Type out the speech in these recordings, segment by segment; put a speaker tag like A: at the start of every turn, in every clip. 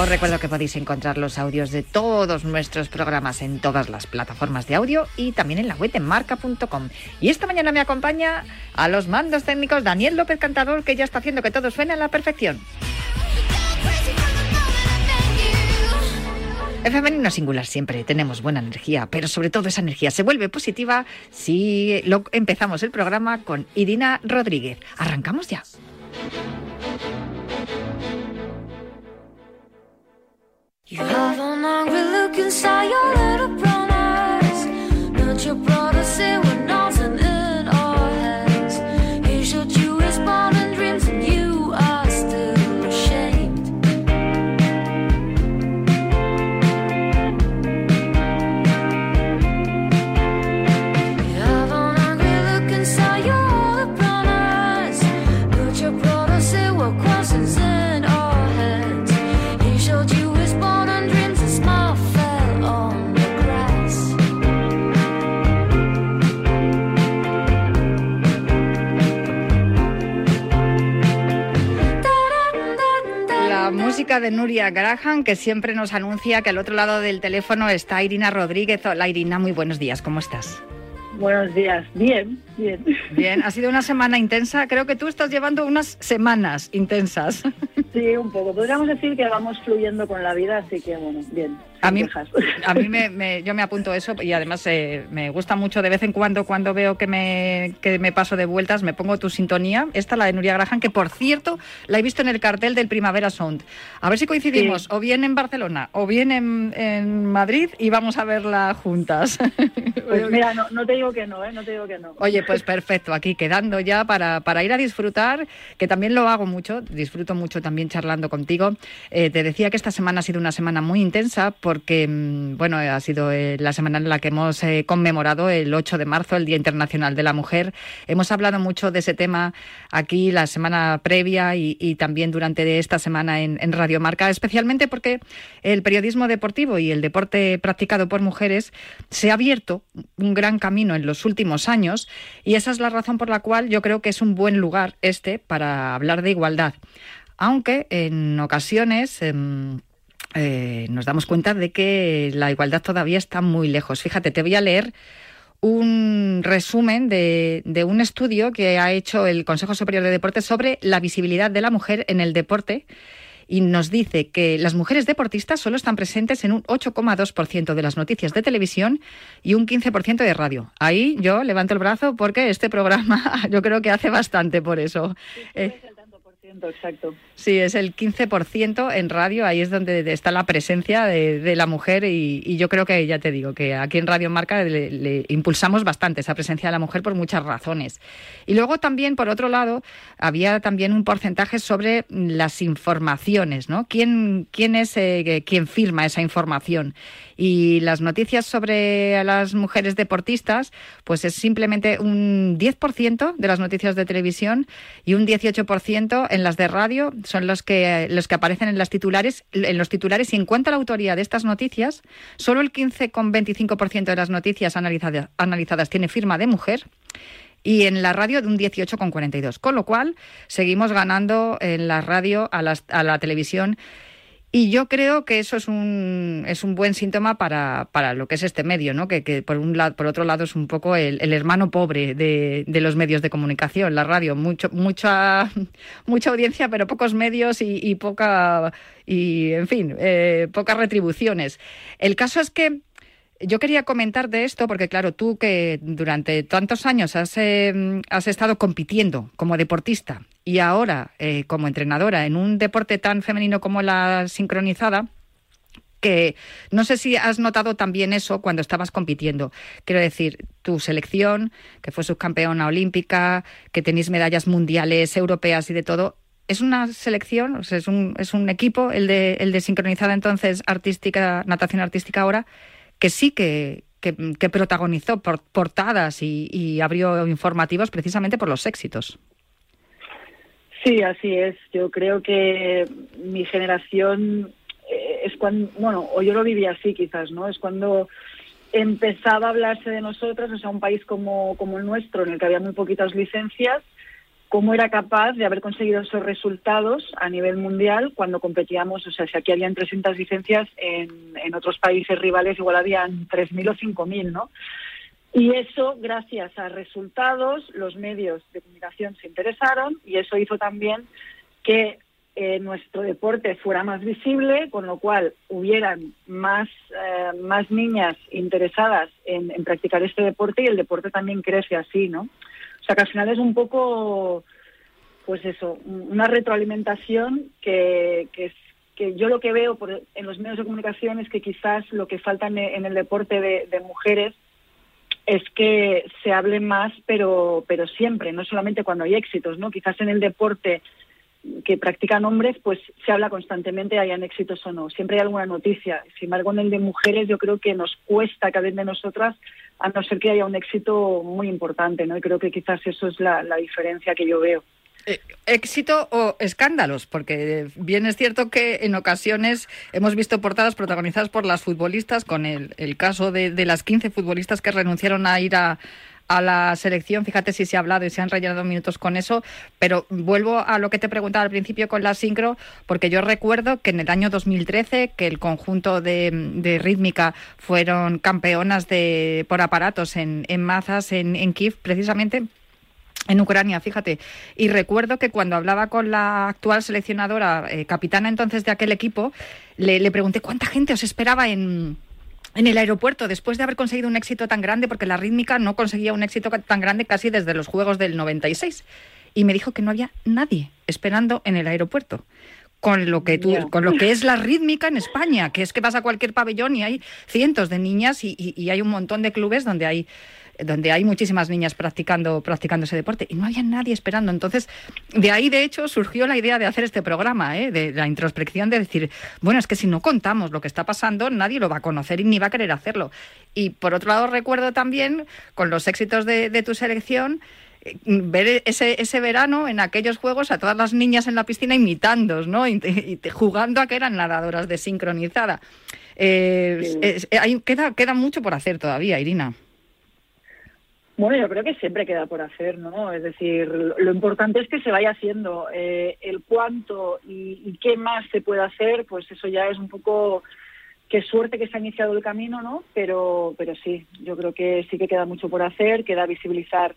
A: Os recuerdo que podéis encontrar los audios de todos nuestros programas en todas las plataformas de audio y también en la web en marca.com. Y esta mañana me acompaña a los mandos técnicos Daniel López Cantador, que ya está haciendo que todo suene a la perfección. En femenino singular siempre tenemos buena energía, pero sobre todo esa energía se vuelve positiva si empezamos el programa con Irina Rodríguez. Arrancamos ya. You have a long look inside. De Nuria Graham, que siempre nos anuncia que al otro lado del teléfono está Irina Rodríguez. Hola Irina, muy buenos días, ¿cómo estás?
B: Buenos días, bien, bien.
A: Bien, ha sido una semana intensa. Creo que tú estás llevando unas semanas intensas.
B: Sí, un poco. Podríamos decir que vamos fluyendo con la vida, así que bueno, bien.
A: A mí,
B: quejas.
A: a mí me, me- yo me apunto eso y además eh, me gusta mucho de vez en cuando cuando veo que me, que me paso de vueltas, me pongo tu sintonía. Esta, la de Nuria Graham, que por cierto la he visto en el cartel del Primavera Sound. A ver si coincidimos
B: Sí.
A: o bien en Barcelona o bien en, en Madrid y vamos a verla juntas.
B: Pues mira, no, no te digo que no, ¿eh? No te digo que no.
A: Oye, pues perfecto, aquí quedando ya para, para ir a disfrutar, que también lo hago mucho, disfruto mucho también charlando contigo. Eh, te decía que esta semana ha sido una semana muy intensa porque, mm, bueno, ha sido eh, la semana en la que hemos eh, conmemorado el 8 de marzo, el Día Internacional de la Mujer. Hemos hablado mucho de ese tema aquí la semana previa y, también durante esta semana en, en Radio Marca, especialmente porque el periodismo deportivo y el deporte practicado por mujeres se ha abierto un gran camino en los últimos años y esa es la razón por la cual yo creo que es un buen lugar este para hablar de igualdad. Aunque en ocasiones em, eh, nos damos cuenta de que la igualdad todavía está muy lejos. Fíjate, te voy a leer un resumen de, de un estudio que ha hecho el Consejo Superior de Deportes sobre la visibilidad de la mujer en el deporte y nos dice que las mujeres deportistas solo están presentes en un 8,2% de las noticias de televisión y un 15% de radio. Ahí yo levanto el brazo porque este programa yo creo que hace bastante por eso. Eh,
B: exacto.
A: Sí, es el 15% en radio, ahí es donde está la presencia de, la mujer y, yo creo que, ya te digo, que aquí en Radio Marca le, le impulsamos bastante esa presencia de la mujer por muchas razones. Y luego también, por otro lado, había también un porcentaje sobre las informaciones, ¿no? ¿Quién, quién es eh, quien firma esa información? Y las noticias sobre las mujeres deportistas, pues es simplemente un 10% de las noticias de televisión y un 18% en las de radio son los que los que aparecen en las titulares en los titulares y en cuanto a la autoría de estas noticias, solo el 15,25% de las noticias analizadas, analizadas tiene firma de mujer y en la radio de un 18,42. Con lo cual, seguimos ganando en la radio a, a la televisión. Y yo creo que eso es un, es un buen síntoma para, para lo que es este medio, ¿no? Que, que por, un lado, por otro lado es un poco el, hermano pobre de, de los medios de comunicación, la radio. Mucho, mucha, mucha audiencia, pero pocos medios y, y poca, y, en fin, eh, pocas retribuciones. El caso es que yo quería comentar de esto porque, claro, tú que durante tantos años has, eh, has estado compitiendo como deportista y ahora eh, como entrenadora en un deporte tan femenino como la sincronizada, que no sé si has notado también eso cuando estabas compitiendo. Quiero decir, tu selección, que fue subcampeona olímpica, que tenéis medallas mundiales, europeas y de todo, es una selección, o sea, es, un, es un equipo, el de, el de sincronizada entonces artística, natación artística ahora, que sí que, que, protagonizó por, portadas y, abrió informativos precisamente por los éxitos.
B: Sí, así es. Yo creo que mi generación eh, es cuando, bueno, o yo lo viví así quizás, ¿no? Es cuando empezaba a hablarse de nosotras, o sea, un país como, como el nuestro, en el que había muy poquitas licencias, cómo era capaz de haber conseguido esos resultados a nivel mundial cuando competíamos, o sea, si aquí habían 300 licencias, en, en otros países rivales igual habían 3.000 o 5.000, ¿no? Y eso, gracias a resultados, los medios de comunicación se interesaron y eso hizo también que eh, nuestro deporte fuera más visible, con lo cual hubieran más, eh, más niñas interesadas en, practicar este deporte y el deporte también crece así, ¿no? O sea que al final es un poco, pues eso, una retroalimentación que, que, que yo lo que veo por, en los medios de comunicación es que quizás lo que falta en, el deporte de mujeres es que se hable más, pero, pero siempre, no solamente cuando hay éxitos, ¿no? Quizás en el deporte que practican hombres, pues se habla constantemente, hayan éxitos o no. Siempre hay alguna noticia. Sin embargo, en el de mujeres yo creo que nos cuesta cada vez de nosotras, a no ser que haya un éxito muy importante, ¿no? Y creo que quizás eso es la diferencia que yo veo.
A: Eh, éxito o escándalos, porque bien es cierto que en ocasiones hemos visto portadas protagonizadas por las futbolistas, con el, caso de, las 15 futbolistas que renunciaron a ir a, la selección. Fíjate si se ha hablado y se han rellenado minutos con eso, pero vuelvo a lo que te preguntaba al principio con la sincro, porque yo recuerdo que en el año 2013, que el conjunto de, rítmica fueron campeonas de, por aparatos en, en Mazas, en, en Kiev, precisamente en Ucrania, fíjate. Y recuerdo que cuando hablaba con la actual seleccionadora, eh, capitana entonces de aquel equipo, le, pregunté cuánta gente os esperaba en, en el aeropuerto después de haber conseguido un éxito tan grande, porque la rítmica no conseguía un éxito tan grande casi desde los Juegos del 96. Y me dijo que no había nadie esperando en el aeropuerto con lo que tú, con lo que es la rítmica en España, que es que vas a cualquier pabellón y hay cientos de niñas y hay un montón de clubes donde hay donde hay muchísimas niñas practicando, practicando ese deporte y no había nadie esperando. Entonces, de ahí, de hecho, surgió la idea de hacer este programa, ¿eh? de la introspección, de decir, bueno, es que si no contamos lo que está pasando, nadie lo va a conocer y ni va a querer hacerlo. Y por otro lado, recuerdo también, con los éxitos de, tu selección, eh, ver ese, ese verano en aquellos juegos a todas las niñas en la piscina imitando, ¿no? Y, jugando a que eran nadadoras de sincronizada. Eh, queda, queda mucho por hacer todavía, Irina.
B: Bueno, yo creo que siempre queda por hacer, ¿no? Es decir, lo importante es que se vaya haciendo. Eh, el cuánto y, qué más se puede hacer, pues eso ya es un poco qué suerte que se ha iniciado el camino, ¿no? Pero, pero sí, yo creo que sí que queda mucho por hacer, queda visibilizar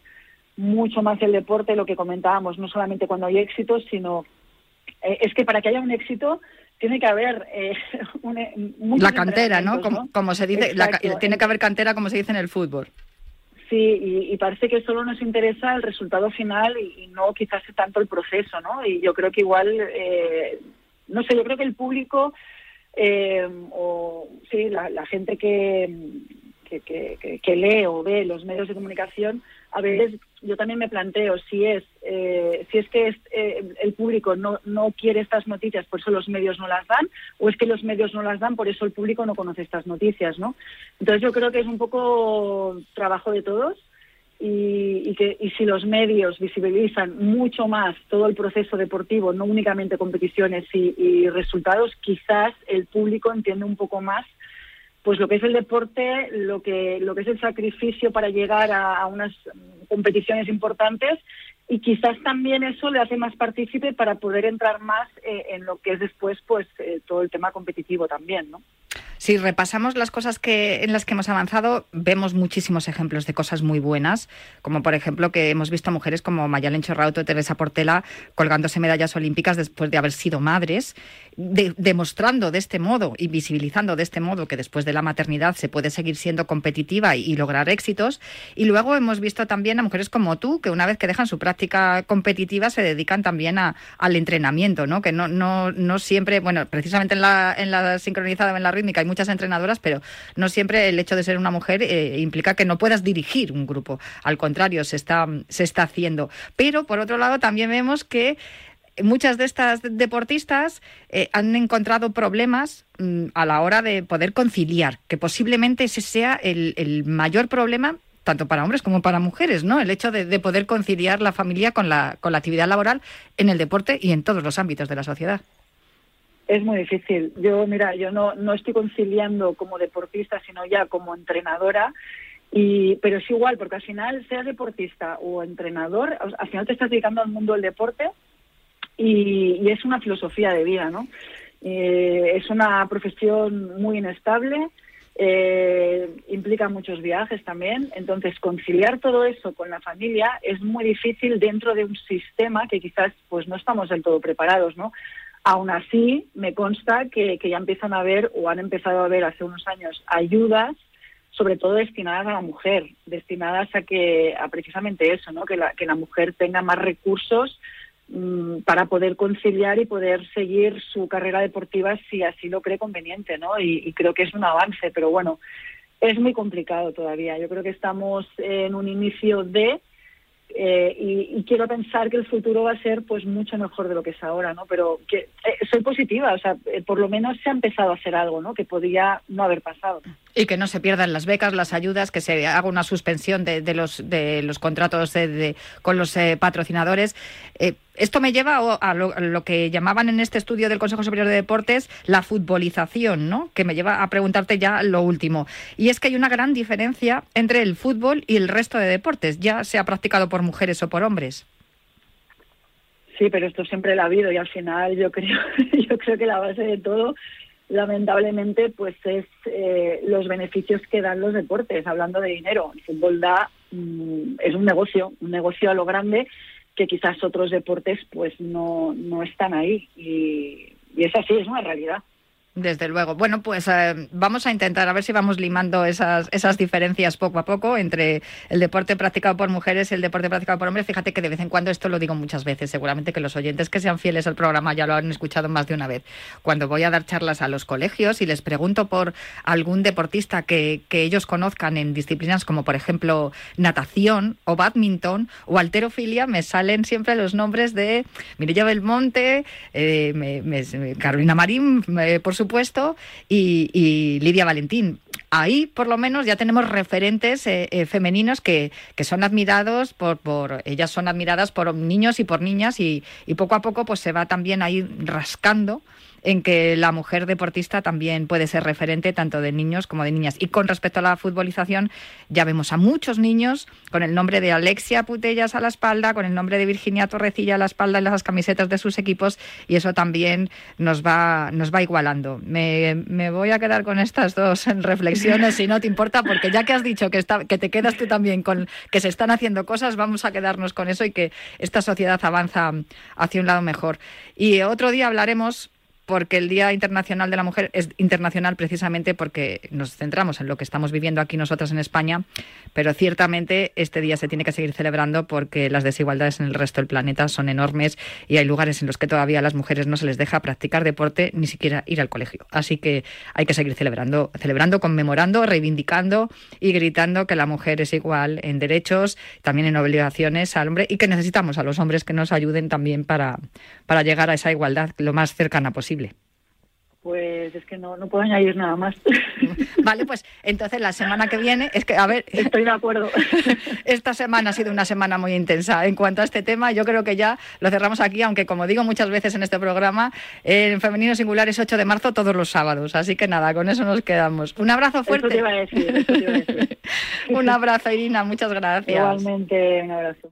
B: mucho más el deporte, lo que comentábamos, no solamente cuando hay éxitos, sino eh, es que para que haya un éxito tiene que haber eh,
A: la cantera, ¿no? Como, se dice, tiene que haber cantera, como se dice en el fútbol.
B: Sí, y, parece que solo nos interesa el resultado final y, no quizás tanto el proceso, ¿no? Y yo creo que igual, eh, no sé, yo creo que el público eh, o sí, la, gente que, que, que, lee o ve los medios de comunicación a veces yo también me planteo si es eh, si es que eh, el público no, no quiere estas noticias, por eso los medios no las dan, o es que los medios no las dan, por eso el público no conoce estas noticias, ¿no? Entonces yo creo que es un poco trabajo de todos y, que y si los medios visibilizan mucho más todo el proceso deportivo, no únicamente competiciones y resultados, quizás el público entiende un poco más pues lo que es el deporte, lo que, lo que es el sacrificio para llegar a, unas competiciones importantes y quizás también eso le hace más partícipe para poder entrar más eh, en lo que es después pues eh, todo el tema competitivo también, ¿no?
A: Si repasamos las cosas que, en las que hemos avanzado, vemos muchísimos ejemplos de cosas muy buenas, como por ejemplo que hemos visto mujeres como Mayalen Chorrauto y Teresa Portela colgándose medallas olímpicas después de haber sido madres, demostrando de este modo y visibilizando de este modo que después de la maternidad se puede seguir siendo competitiva y, lograr éxitos. Y luego hemos visto también a mujeres como tú, que una vez que dejan su práctica competitiva se dedican también a, al entrenamiento, ¿no? que no, no, no siempre, bueno, precisamente en la, en la sincronizada en la hay muchas entrenadoras, pero no siempre el hecho de ser una mujer eh, implica que no puedas dirigir un grupo. Al contrario, se está, se está haciendo. Pero, por otro lado, también vemos que muchas de estas deportistas eh, han encontrado problemas mm, a la hora de poder conciliar, que posiblemente ese sea el, mayor problema tanto para hombres como para mujeres, ¿no? El hecho de, poder conciliar la familia con la, con la actividad laboral en el deporte y en todos los ámbitos de la sociedad.
B: Es muy difícil. Yo, mira, yo no, no estoy conciliando como deportista, sino ya como entrenadora. Y, pero es igual, porque al final, seas deportista o entrenador, al final te estás dedicando al mundo del deporte y, es una filosofía de vida, ¿no? Eh, es una profesión muy inestable, eh, implica muchos viajes también, entonces conciliar todo eso con la familia es muy difícil dentro de un sistema que quizás pues no estamos del todo preparados, ¿no? Aún así, me consta que, ya empiezan a haber o han empezado a haber hace unos años ayudas sobre todo destinadas a la mujer, destinadas a que a precisamente eso, ¿no? Que la, que la mujer tenga más recursos Mm, para poder conciliar y poder seguir su carrera deportiva si así lo cree conveniente, ¿no? Y, creo que es un avance, pero bueno, es muy complicado todavía. Yo creo que estamos en un inicio de eh, y, quiero pensar que el futuro va a ser pues mucho mejor de lo que es ahora, ¿no? Pero que eh, soy positiva, o sea, eh, por lo menos se ha empezado a hacer algo, ¿no? Que podía no haber pasado.
A: Y que no se pierdan las becas, las ayudas, que se haga una suspensión de, los, de los contratos con los eh, patrocinadores. Eh, esto me lleva a lo, que llamaban en este estudio del Consejo Superior de Deportes la futbolización, ¿no? Que me lleva a preguntarte ya lo último. Y es que hay una gran diferencia entre el fútbol y el resto de deportes, ya sea practicado por mujeres o por hombres.
B: Sí, pero esto siempre lo ha habido y al final yo creo, yo creo que la base de todo lamentablemente pues es eh, los beneficios que dan los deportes hablando de dinero. El fútbol da mm, es un negocio un negocio a lo grande que quizás otros deportes pues no no están ahí. Y, y es así es una realidad
A: desde luego. Bueno, pues eh, vamos a intentar a ver si vamos limando esas, esas diferencias poco a poco entre el deporte practicado por mujeres y el deporte practicado por hombres. Fíjate que de vez en cuando esto lo digo muchas veces. Seguramente que los oyentes que sean fieles al programa ya lo han escuchado más de una vez. Cuando voy a dar charlas a los colegios y les pregunto por algún deportista que, que ellos conozcan en disciplinas como, por ejemplo, natación o badminton o alterofilia, me salen siempre los nombres de Mireya Belmonte, eh, Carolina Marín, por su supuesto, y, Lidia Valentín. Ahí, por lo menos, ya tenemos referentes eh, eh, femeninos que, que, son admirados por, por, ellas son admiradas por niños y por niñas, y, y poco a poco pues se va también ahí rascando en que la mujer deportista también puede ser referente tanto de niños como de niñas. Y con respecto a la futbolización, ya vemos a muchos niños con el nombre de Alexia Putellas a la espalda, con el nombre de Virginia Torrecilla a la espalda en las camisetas de sus equipos y eso también nos va, nos va igualando. Me, me voy a quedar con estas dos reflexiones, si no te importa, porque ya que has dicho que, está, que te quedas tú también con que se están haciendo cosas, vamos a quedarnos con eso y que esta sociedad avanza hacia un lado mejor. Y otro día hablaremos porque el Día Internacional de la Mujer es internacional precisamente porque nos centramos en lo que estamos viviendo aquí nosotras en España, pero ciertamente este día se tiene que seguir celebrando porque las desigualdades en el resto del planeta son enormes y hay lugares en los que todavía a las mujeres no se les deja practicar deporte ni siquiera ir al colegio. Así que hay que seguir celebrando, celebrando, conmemorando, reivindicando y gritando que la mujer es igual en derechos, también en obligaciones al hombre y que necesitamos a los hombres que nos ayuden también para, para llegar a esa igualdad lo más cercana posible.
B: Pues es que no, no puedo añadir nada más.
A: Vale, pues entonces la semana que viene, es que, a ver.
B: Estoy de acuerdo.
A: Esta semana ha sido una semana muy intensa en cuanto a este tema. Yo creo que ya lo cerramos aquí, aunque como digo muchas veces en este programa, en Femenino Singular es 8 de marzo todos los sábados. Así que nada, con eso nos quedamos. Un abrazo fuerte. un abrazo, Irina, muchas gracias.
B: Igualmente, un abrazo.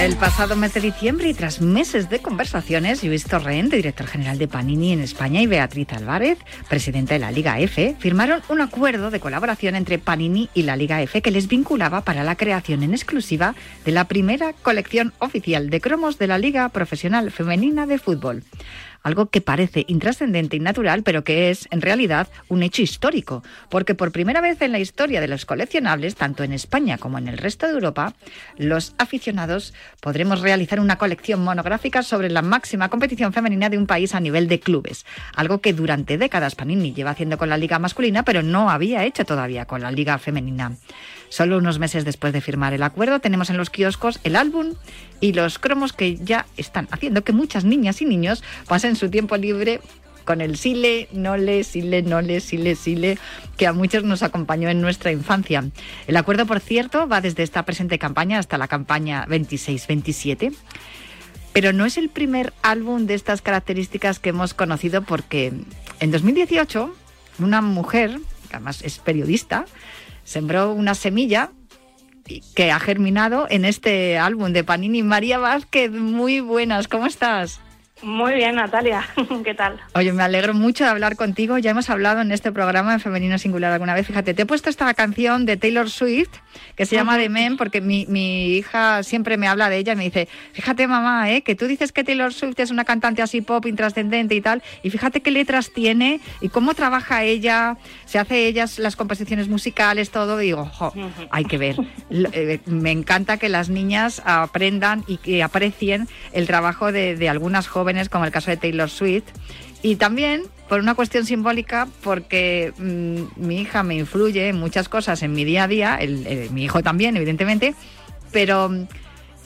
A: El pasado mes de diciembre y tras meses de conversaciones, Luis Torrente, director general de Panini en España, y Beatriz Álvarez, presidenta de la Liga F, firmaron un acuerdo de colaboración entre Panini y la Liga F que les vinculaba para la creación en exclusiva de la primera colección oficial de cromos de la Liga Profesional Femenina de Fútbol algo que parece intrascendente y natural, pero que es en realidad un hecho histórico, porque por primera vez en la historia de los coleccionables, tanto en España como en el resto de Europa, los aficionados podremos realizar una colección monográfica sobre la máxima competición femenina de un país a nivel de clubes, algo que durante décadas Panini lleva haciendo con la liga masculina, pero no había hecho todavía con la liga femenina. Solo unos meses después de firmar el acuerdo tenemos en los kioscos el álbum y los cromos que ya están haciendo que muchas niñas y niños pasen su tiempo libre con el sile, nole, sile, nole, sile, sile, que a muchos nos acompañó en nuestra infancia. El acuerdo, por cierto, va desde esta presente campaña hasta la campaña 26-27. Pero no es el primer álbum de estas características que hemos conocido porque en 2018 una mujer, que además es periodista, sembró una semilla que ha germinado en este álbum de Panini. María Vázquez, muy buenas, ¿cómo estás?
C: Muy bien, Natalia. ¿Qué tal?
A: Oye, me alegro mucho de hablar contigo. Ya hemos hablado en este programa en Femenino Singular alguna vez. Fíjate, te he puesto esta canción de Taylor Swift que se llama The Men porque mi, mi, hija siempre me habla de ella y me dice, fíjate mamá, ¿eh? que tú dices que Taylor Swift es una cantante así pop intrascendente y tal, y fíjate qué letras tiene y cómo trabaja ella, se hace ellas las composiciones musicales, todo. Y digo, jo, hay que ver. Eh, me encanta que las niñas aprendan y que aprecien el trabajo de, de algunas jóvenes como el caso de Taylor Swift. Y también por una cuestión simbólica, porque mm, mi hija me influye en muchas cosas en mi día a día, mi hijo también, evidentemente, pero mm,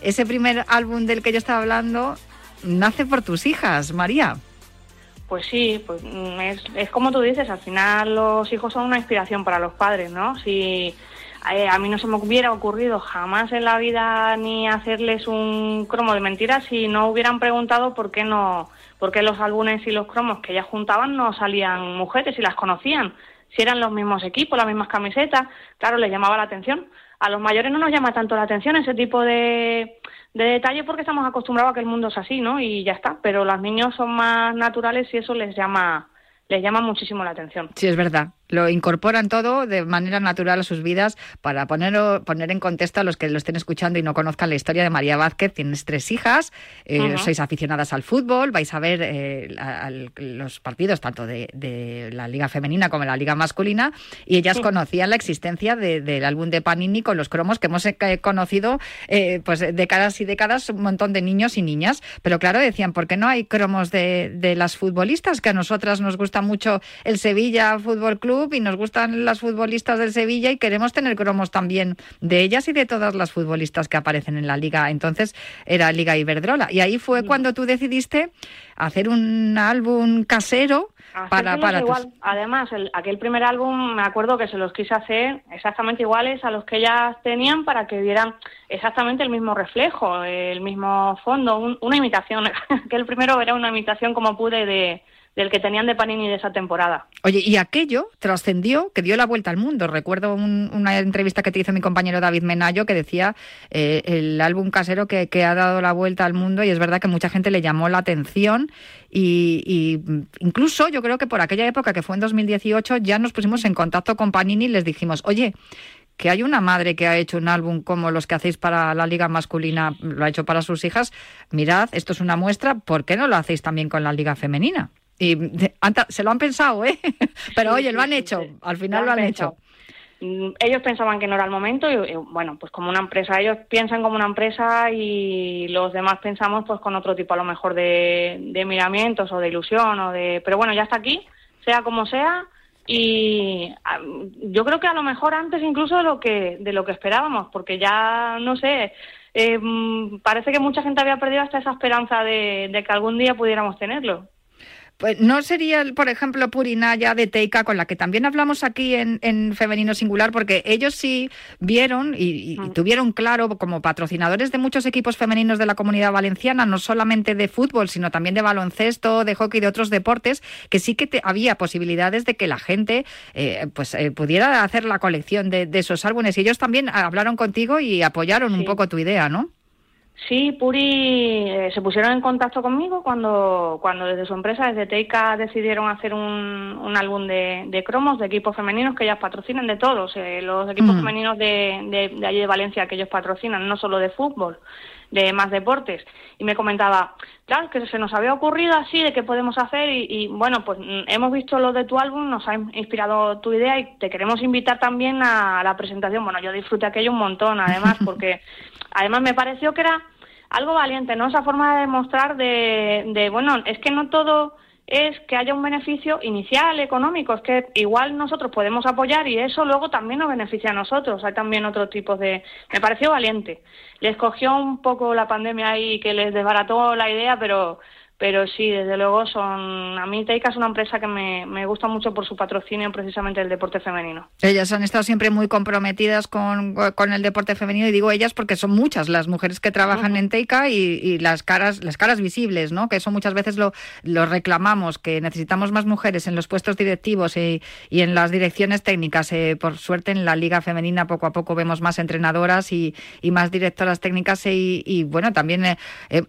A: ese primer álbum del que yo estaba hablando nace por tus hijas, María.
C: Pues sí, pues mm, es, como tú dices, al final los hijos son una inspiración para los padres, ¿no? Si eh, a mí no se me hubiera ocurrido jamás en la vida ni hacerles un cromo de mentiras si no hubieran preguntado por qué no, por qué los álbumes y los cromos que ellas juntaban no salían mujeres y las conocían. Si eran los mismos equipos, las mismas camisetas, claro, les llamaba la atención. A los mayores no nos llama tanto la atención ese tipo de, de detalle porque estamos acostumbrados a que el mundo es así, ¿no? Y ya está. Pero los niños son más naturales y eso les llama, les llama muchísimo la atención.
A: Sí, es verdad lo incorporan todo de manera natural a sus vidas para poner, poner en contexto a los que lo estén escuchando y no conozcan la historia de María Vázquez. Tienes tres hijas, eh, sois aficionadas al fútbol, vais a ver eh, los partidos tanto de, la liga femenina como de la liga masculina y ellas conocían la existencia del álbum de Panini con los cromos que hemos eh, conocido pues décadas y décadas un montón de niños y niñas. Pero claro, decían, ¿por qué no hay cromos de, de las futbolistas? Que a nosotras nos gusta mucho el Sevilla Fútbol Club y nos gustan las futbolistas del Sevilla y queremos tener cromos también de ellas y de todas las futbolistas que aparecen en la liga. Entonces era Liga Iberdrola. Y ahí fue cuando tú decidiste hacer un álbum casero para, para
C: igual. Además, el, aquel primer álbum me acuerdo que se los quise hacer exactamente iguales a los que ellas tenían para que vieran exactamente el mismo reflejo, el mismo fondo, una imitación. aquel primero era una imitación como pude de, del que tenían de Panini de esa temporada.
A: Oye, y aquello trascendió, que dio la vuelta al mundo. Recuerdo una entrevista que te hizo mi compañero David Menayo que decía eh, el álbum casero que, ha dado la vuelta al mundo y es verdad que mucha gente le llamó la atención y, y, incluso yo creo que por aquella época, que fue en 2018, ya nos pusimos en contacto con Panini y les dijimos, oye, que hay una madre que ha hecho un álbum como los que hacéis para la liga masculina, lo ha hecho para sus hijas, mirad, esto es una muestra, ¿por qué no lo hacéis también con la liga femenina? Y se lo han pensado, ¿eh? Pero oye, lo han hecho, al final lo han, hecho.
C: Mm, ellos pensaban que no era el momento y, bueno, pues como una empresa, ellos piensan como una empresa y los demás pensamos pues con otro tipo a lo mejor de, de miramientos o de ilusión o de... Pero bueno, ya está aquí, sea como sea y yo creo que a lo mejor antes incluso de lo que, de lo que esperábamos, porque ya, no sé, eh, mm, parece que mucha gente había perdido hasta esa esperanza de, de que algún día pudiéramos tenerlo.
A: Pues no sería, por ejemplo, Purinaya de Teika, con la que también hablamos aquí en, Femenino Singular, porque ellos sí vieron y, mm. tuvieron claro, como patrocinadores de muchos equipos femeninos de la comunidad valenciana, no solamente de fútbol, sino también de baloncesto, de hockey, de otros deportes, que sí que había posibilidades de que la gente eh, pues eh, pudiera hacer la colección de, esos álbumes. Y ellos también hablaron contigo y apoyaron un poco tu idea, ¿no?
C: Sí, Puri eh, se pusieron en contacto conmigo cuando, cuando desde su empresa, desde Teika, decidieron hacer un, un álbum de, de, cromos de equipos femeninos que ellas patrocinan, de todos, eh, los equipos femeninos de, de, de, allí de Valencia que ellos patrocinan, no solo de fútbol, de más deportes. Y me comentaba, claro, que se nos había ocurrido así de qué podemos hacer y, y, bueno, pues mm, hemos visto lo de tu álbum, nos ha inspirado tu idea y te queremos invitar también a la presentación. Bueno, yo disfruté aquello un montón, además, porque además me pareció que era algo valiente, ¿no? Esa forma de demostrar de, de, bueno, es que no todo es que haya un beneficio inicial económico, es que igual nosotros podemos apoyar y eso luego también nos beneficia a nosotros. Hay también otros tipos de... Me pareció valiente. Les cogió un poco la pandemia ahí que les desbarató la idea, pero pero sí, desde luego son. A mí Teika es una empresa que me, me, gusta mucho por su patrocinio precisamente del deporte femenino.
A: Ellas han estado siempre muy comprometidas con, con el deporte femenino y digo ellas porque son muchas las mujeres que trabajan uh -huh. en Teika y, y, las caras las caras visibles, ¿no? Que eso muchas veces lo, lo reclamamos, que necesitamos más mujeres en los puestos directivos y, y en las direcciones técnicas. Eh, por suerte en la liga femenina poco a poco vemos más entrenadoras y, y más directoras técnicas y, y bueno también eh,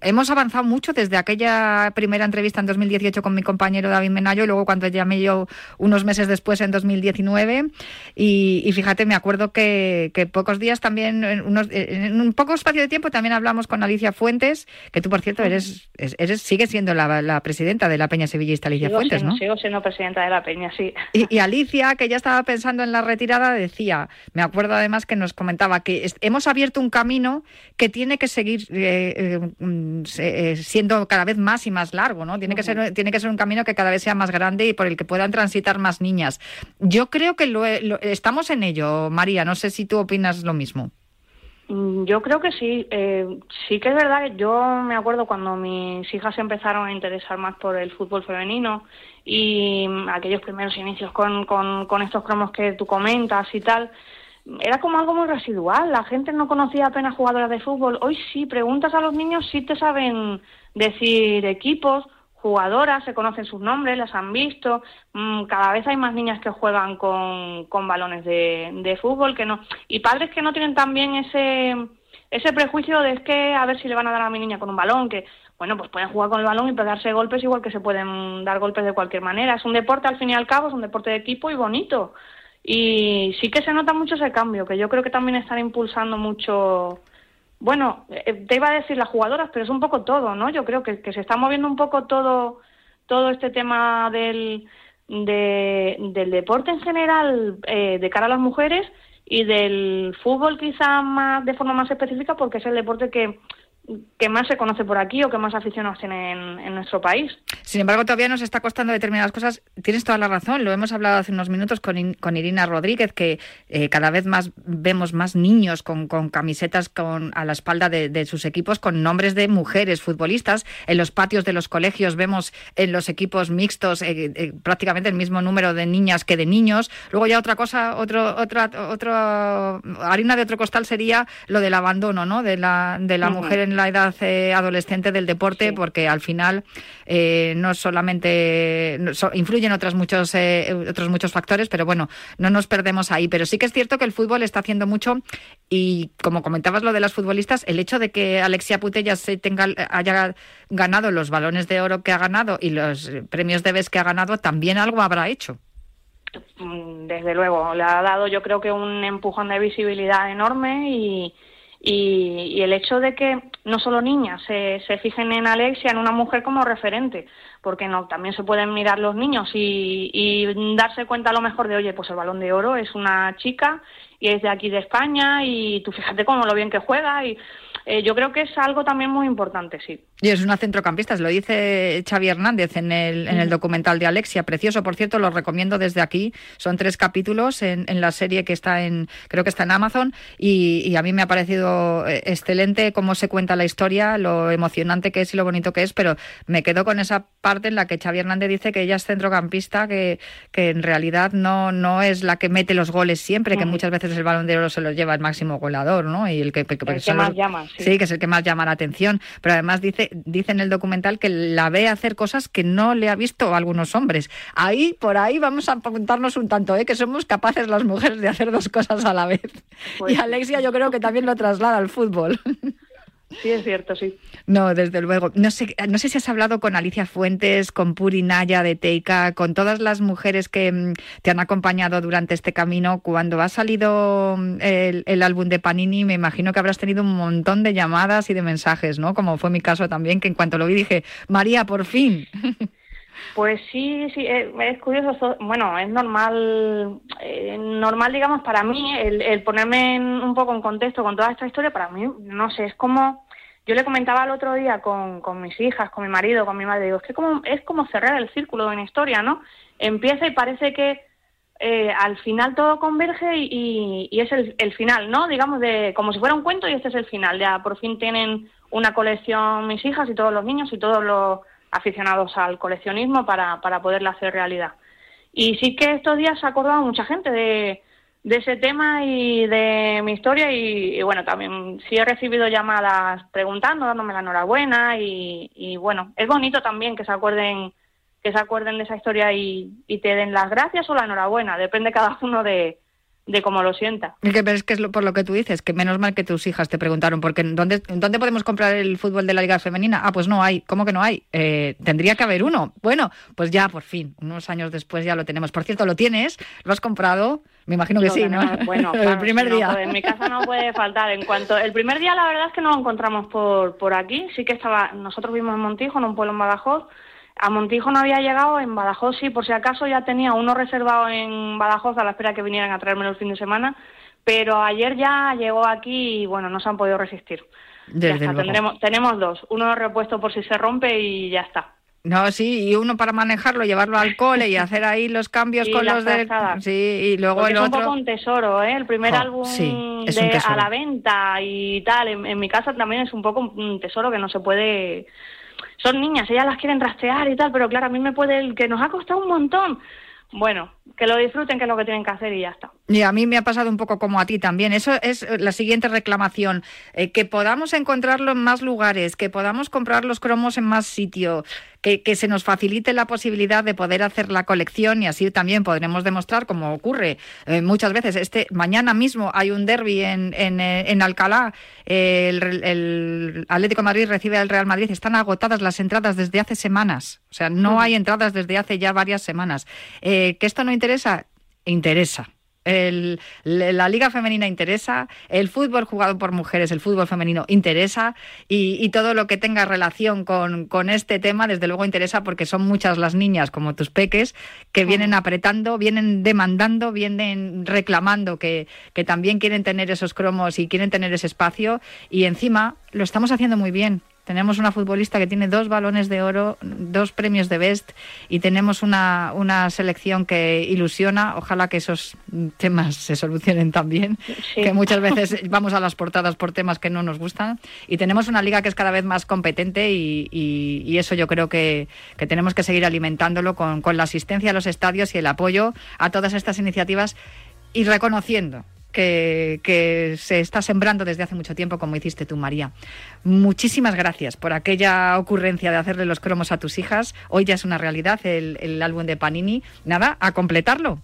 A: hemos avanzado mucho desde aquella primera entrevista en 2018 con mi compañero David Menayo y luego cuando llamé yo unos meses después en 2019 y, y fíjate, me acuerdo que, que, pocos días también, en, unos, en un poco espacio de tiempo también hablamos con Alicia Fuentes, que tú por cierto eres, eres sigue siendo la, la presidenta de la Peña Sevillista, Alicia
C: sigo
A: Fuentes,
C: siendo,
A: ¿no?
C: Sigo siendo presidenta de la Peña, sí.
A: Y, y, Alicia, que ya estaba pensando en la retirada, decía, me acuerdo además que nos comentaba que hemos abierto un camino que tiene que seguir eh, eh, siendo cada vez más y más largo, ¿no? Tiene uh -huh. que ser tiene que ser un camino que cada vez sea más grande y por el que puedan transitar más niñas. Yo creo que lo, lo, estamos en ello, María. No sé si tú opinas lo mismo.
C: Mm, yo creo que sí. Eh, sí que es verdad que yo me acuerdo cuando mis hijas empezaron a interesar más por el fútbol femenino y aquellos primeros inicios con, con, con estos cromos que tú comentas y tal era como algo muy residual. La gente no conocía apenas jugadoras de fútbol. Hoy sí, preguntas a los niños, sí te saben decir equipos, jugadoras, se conocen sus nombres, las han visto. Mm, cada vez hay más niñas que juegan con, con balones de, de fútbol que no y padres que no tienen también ese ese prejuicio de es que a ver si le van a dar a mi niña con un balón, que bueno, pues pueden jugar con el balón y pegarse golpes igual que se pueden dar golpes de cualquier manera. Es un deporte al fin y al cabo, es un deporte de equipo y bonito. Y sí que se nota mucho ese cambio, que yo creo que también están impulsando mucho, bueno, eh, te iba a decir las jugadoras, pero es un poco todo, ¿no? Yo creo que, se está moviendo un poco todo, todo este tema del, de, del deporte en general eh, de cara a las mujeres y del fútbol quizá más de forma más específica porque es el deporte que que más se conoce por aquí o que más aficionados tienen en, en, nuestro país.
A: Sin embargo, todavía nos está costando determinadas cosas. Tienes toda la razón, lo hemos hablado hace unos minutos con, con Irina Rodríguez, que eh, cada vez más vemos más niños con, con camisetas con, a la espalda de, de, sus equipos con nombres de mujeres futbolistas. En los patios de los colegios vemos en los equipos mixtos eh, eh, prácticamente el mismo número de niñas que de niños. Luego ya otra cosa, otro, otra, otro, harina de otro costal sería lo del abandono ¿no? de la, de la uh -huh. mujer en la edad eh, adolescente del deporte, sí. porque al final eh, no solamente no, so, influyen otros muchos, eh, otros muchos factores, pero bueno, no nos perdemos ahí. Pero sí que es cierto que el fútbol está haciendo mucho y como comentabas lo de las futbolistas, el hecho de que Alexia Putellas se tenga, haya ganado los balones de oro que ha ganado y los premios de BES que ha ganado, también algo habrá hecho
C: mm, desde luego, le ha dado yo creo que un empujón de visibilidad enorme y, y, y, el hecho de que no solo niñas se, se fijen en Alexia, en una mujer como referente, porque no también se pueden mirar los niños y, y darse cuenta a lo mejor de, oye, pues el balón de oro es una chica y es de aquí de España y tú fíjate cómo lo bien que juega y eh, yo creo que es algo también muy importante, sí.
A: Y es una centrocampista, lo dice Xavi Hernández en el, en el documental de Alexia, precioso, por cierto, lo recomiendo desde aquí, son tres capítulos en, en la serie que está en, creo que está en Amazon, y, y, a mí me ha parecido eh, excelente cómo se cuenta la historia, lo emocionante que es y lo bonito que es, pero me quedo con esa parte en la que Xavi Hernández dice que ella es centrocampista, que, que en realidad no, no es la que mete los goles siempre, que muchas veces el balón de oro se lo lleva el máximo goleador, ¿no? Y el que, que,
C: el que más los, llama,
A: sí. sí, que es el que más llama la atención, pero además dice, dice en el documental que la ve hacer cosas que no le ha visto a algunos hombres. Ahí, por ahí vamos a apuntarnos un tanto, ¿eh? que somos capaces las mujeres de hacer dos cosas a la vez. Pues... Y Alexia yo creo que también lo traslada al fútbol.
C: Sí, es cierto, sí.
A: No, desde luego. No sé, no sé si has hablado con Alicia Fuentes, con Puri Naya de Teika, con todas las mujeres que mm, te han acompañado durante este camino. Cuando ha salido mm, el, álbum de Panini, me imagino que habrás tenido un montón de llamadas y de mensajes, ¿no? Como fue mi caso también, que en cuanto lo vi dije, María, por fin.
C: Pues sí, sí, eh, es, curioso. Bueno, es normal, eh, normal, digamos, para mí, el, ponerme un poco en contexto con toda esta historia, para mí, no sé, es como, yo le comentaba el otro día con, con mis hijas, con mi marido, con mi madre, digo, es que como, es como cerrar el círculo de una historia, ¿no? Empieza y parece que eh, al final todo converge y, y es el, el, final, ¿no? Digamos, de como si fuera un cuento y este es el final. Ya por fin tienen una colección mis hijas y todos los niños y todos los aficionados al coleccionismo para, para poderla hacer realidad. Y sí que estos días se ha acordado mucha gente de, de ese tema y de mi historia y, bueno, también sí he recibido llamadas preguntando, dándome la enhorabuena y, y, bueno, es bonito también que se acuerden que se acuerden de esa historia y, y te den las gracias o la enhorabuena, depende cada uno de, de cómo lo sienta.
A: Que, es que es por lo que tú dices, que menos mal que tus hijas te preguntaron, porque ¿dónde, ¿dónde podemos comprar el fútbol de la Liga Femenina? Ah, pues no hay. ¿Cómo que no hay? Eh, tendría que haber uno. Bueno, pues ya, por fin, unos años después ya lo tenemos. Por cierto, ¿lo tienes? ¿Lo has comprado? Me imagino que sí, ¿no?
C: Bueno, el primer día. en mi casa no puede faltar. En cuanto el primer día, la verdad es que no lo encontramos por, por aquí. Sí que estaba, nosotros vimos en Montijo, en un pueblo en Badajoz, a Montijo no había llegado, en Badajoz sí, por si acaso ya tenía uno reservado en Badajoz a la espera que vinieran a traerme el fin de semana, pero ayer ya llegó aquí y bueno, no se han podido resistir. tendremos, tenemos dos, uno repuesto por si se rompe y ya está.
A: No, sí, y uno para manejarlo, llevarlo al cole y hacer ahí los cambios con los de... Sí, y luego el
C: es
A: un
C: poco un tesoro, ¿eh? El primer álbum de, a la venta y tal, en, mi casa también es un poco un tesoro que no se puede son niñas, ellas las quieren rastrear y tal, pero claro, a mí me puede, el que nos ha costado un montón. Bueno, que lo disfruten, que es lo que tienen que hacer y ya está.
A: Y a mí me ha pasado un poco como a ti también. Eso es la siguiente reclamación. Eh, que podamos encontrarlo en más lugares, que podamos comprar los cromos en más sitio, que, que, se nos facilite la posibilidad de poder hacer la colección y así también podremos demostrar, como ocurre eh, muchas veces. Este Mañana mismo hay un derby en, en, eh, en Alcalá. el, el, Atlético de Madrid recibe al Real Madrid. Están agotadas las entradas desde hace semanas. O sea, no hay entradas desde hace ya varias semanas. que esto no interesa, interesa. El, la liga femenina interesa, el fútbol jugado por mujeres, el fútbol femenino interesa y, todo lo que tenga relación con, con, este tema, desde luego interesa porque son muchas las niñas como tus peques que vienen apretando, vienen demandando, vienen reclamando que, que también quieren tener esos cromos y quieren tener ese espacio y encima lo estamos haciendo muy bien. Tenemos una futbolista que tiene dos balones de oro, dos premios de Best y tenemos una, una selección que ilusiona. Ojalá que esos temas se solucionen también, que muchas veces vamos a las portadas por temas que no nos gustan. Y tenemos una liga que es cada vez más competente y, y, eso yo creo que, que, tenemos que seguir alimentándolo con, con la asistencia a los estadios y el apoyo a todas estas iniciativas y reconociendo que, se está sembrando desde hace mucho tiempo, como hiciste tú, María. Muchísimas gracias por aquella ocurrencia de hacerle los cromos a tus hijas. Hoy ya es una realidad el, álbum de Panini. Nada, a completarlo.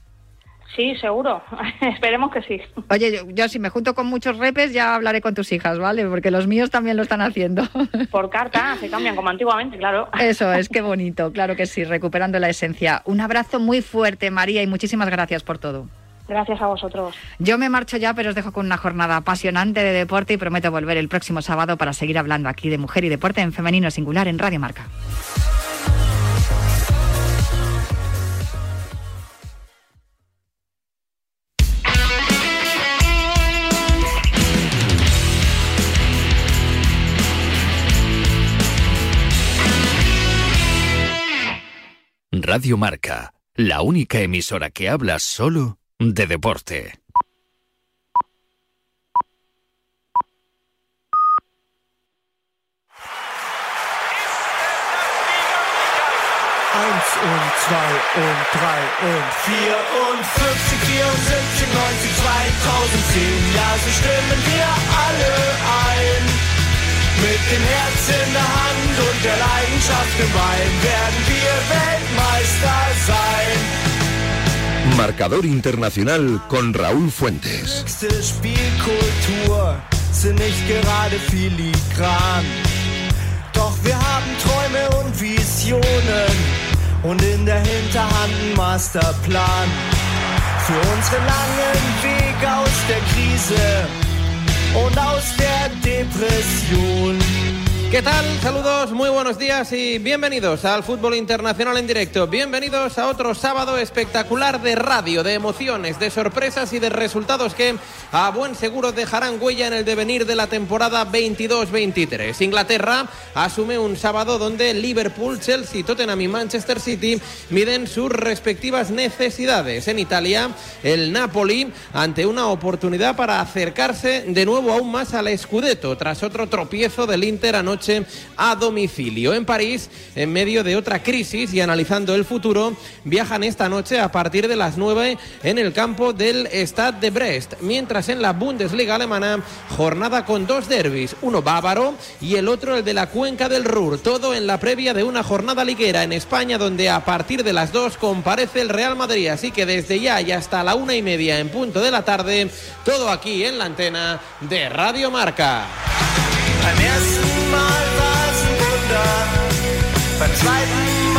C: Sí, seguro. Esperemos que sí.
A: Oye, yo, si me junto con muchos repes ya hablaré con tus hijas, ¿vale? Porque los míos también lo están haciendo.
C: Por carta, se cambian como antiguamente, claro.
A: Eso es, qué bonito, claro que sí, recuperando la esencia. Un abrazo muy fuerte, María, y muchísimas gracias por todo.
C: Gracias a vosotros.
A: Yo me marcho ya, pero os dejo con una jornada apasionante de deporte y prometo volver el próximo sábado para seguir hablando aquí de mujer y deporte en femenino singular en Radio Marca.
D: Radio Marca, la única emisora que habla solo de deporte.
E: Eins und zwei und drei und vier und 50, 74, 90, 2010. Ja, so stimmen wir alle ein. Mit dem Herz in der Hand und der Leidenschaft im Bein werden wir Weltmeister sein.
D: Marcador Internacional con Raúl Fuentes.
E: Ganze nicht gerade filigran. Doch wir haben Träume und Visionen und in der Hinterhand einen Masterplan für unsere langen Wege aus der Krise und aus der Depression.
F: ¿Qué tal? Saludos, muy buenos días y bienvenidos al Fútbol Internacional en directo. Bienvenidos a otro sábado espectacular de radio, de emociones, de sorpresas y de resultados que a buen seguro dejarán huella en el devenir de la temporada 22-23. Inglaterra asume un sábado donde Liverpool, Chelsea, Tottenham y Manchester City miden sus respectivas necesidades. En Italia, el Napoli ante una oportunidad para acercarse de nuevo aún más al Scudetto tras otro tropiezo del Inter anoche a domicilio. En París, en medio de otra crisis y analizando el futuro, viajan esta noche a partir de las 9 en el campo del Stade de Brest, mientras en la Bundesliga alemana, jornada con dos derbis, uno bávaro y el otro el de la cuenca del Ruhr, todo en la previa de una jornada liguera en España donde a partir de las 2 comparece el Real Madrid, así que desde ya y hasta la una y media en punto de la tarde, todo aquí en la antena de Radio Marca. vertreiben.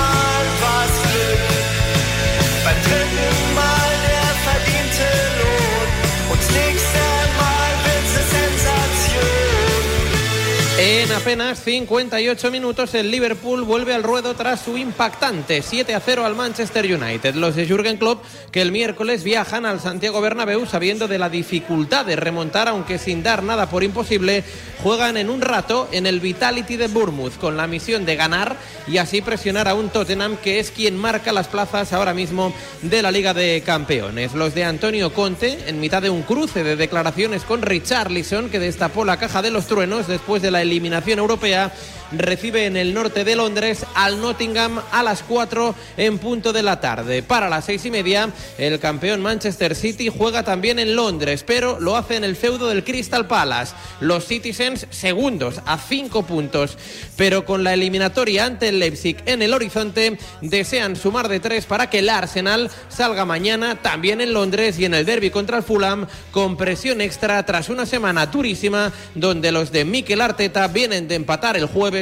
F: Apenas 58 minutos el Liverpool vuelve al ruedo tras su impactante 7 a 0 al Manchester United. Los de Jürgen Klopp que el miércoles viajan al Santiago Bernabéu sabiendo de la dificultad de remontar aunque sin dar nada por imposible juegan en un rato en el Vitality de Bournemouth con la misión de ganar y así presionar a un Tottenham que es quien marca las plazas ahora mismo de la Liga de Campeones. Los de Antonio Conte en mitad de un cruce de declaraciones con Richarlison que destapó la caja de los truenos después de la eliminación europea recibe en el norte de Londres al Nottingham a las 4 en punto de la tarde. Para las seis y media, el campeón Manchester City juega también en Londres, pero lo hace en el feudo del Crystal Palace. Los Citizens segundos a cinco puntos, pero con la eliminatoria ante el Leipzig en el horizonte, desean sumar de tres para que el Arsenal salga mañana también en Londres y en el derby contra el Fulham con presión extra tras una semana durísima donde los de Mikel Arteta vienen de empatar el jueves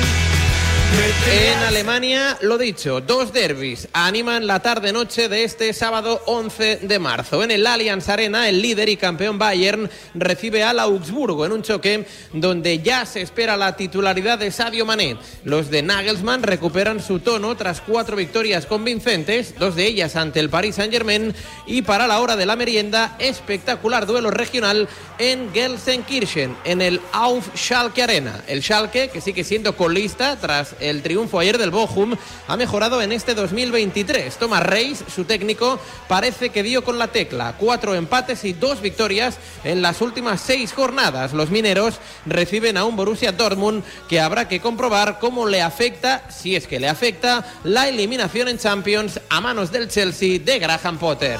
F: En Alemania, lo dicho, dos derbis animan la tarde-noche de este sábado 11 de marzo. En el Allianz Arena, el líder y campeón Bayern recibe al Augsburgo en un choque donde ya se espera la titularidad de Sadio Mané. Los de Nagelsmann recuperan su tono tras cuatro victorias convincentes, dos de ellas ante el Paris Saint-Germain y para la hora de la merienda, espectacular duelo regional en Gelsenkirchen, en el Auf Schalke Arena. El Schalke, que sigue siendo colista tras el triunfo ayer del Bochum, ha mejorado en este 2023. Thomas Reis, su técnico, parece que dio con la tecla. Cuatro empates y dos victorias en las últimas seis jornadas. Los mineros reciben a un Borussia Dortmund que habrá que comprobar cómo le afecta, si es que le afecta, la eliminación en Champions a manos del Chelsea de Graham Potter.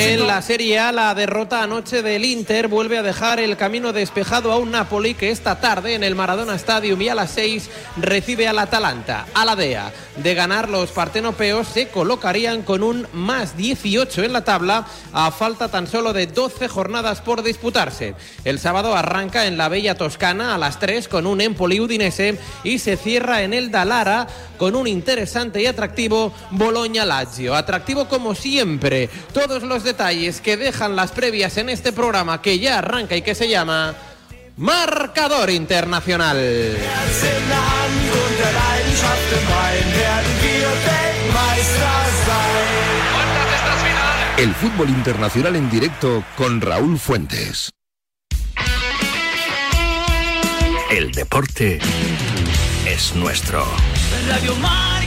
F: En la Serie A, la derrota anoche del Inter vuelve a dejar el camino despejado a un Napoli que esta tarde en el Maradona Stadium y a las 6 recibe al Atalanta. A la DEA de ganar los partenopeos se colocarían con un más 18 en la tabla a falta tan solo de 12 jornadas por disputarse. El sábado arranca en la Bella Toscana a las 3 con un Empoli Udinese y se cierra en el Dalara con un interesante y atractivo Boloña Lazio. Atractivo como siempre. Todos los detalles que dejan las previas en este programa que ya arranca y que se llama Marcador Internacional.
D: El fútbol internacional en directo con Raúl Fuentes. El deporte es nuestro.
E: Radio.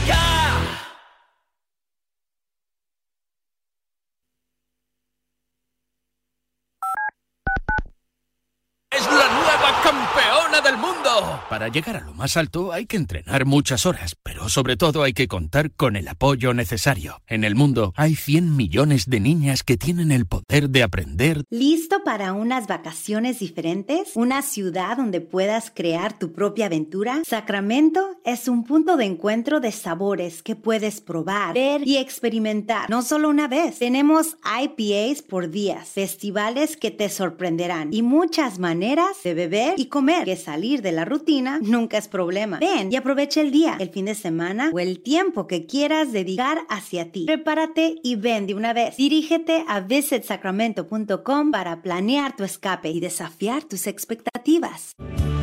G: Para llegar a lo más alto hay que entrenar muchas horas, pero sobre todo hay que contar con el apoyo necesario. En el mundo hay 100 millones de niñas que tienen el poder de aprender.
H: ¿Listo para unas vacaciones diferentes? ¿Una ciudad donde puedas crear tu propia aventura? Sacramento es un punto de encuentro de sabores que puedes probar, ver y experimentar. No solo una vez. Tenemos IPAs por días, festivales que te sorprenderán y muchas maneras de beber y comer que salir de la rutina nunca es problema. Ven y aprovecha el día, el fin de semana o el tiempo que quieras dedicar hacia ti. Prepárate y ven de una vez. Dirígete a visitsacramento.com para planear tu escape y desafiar tus expectativas.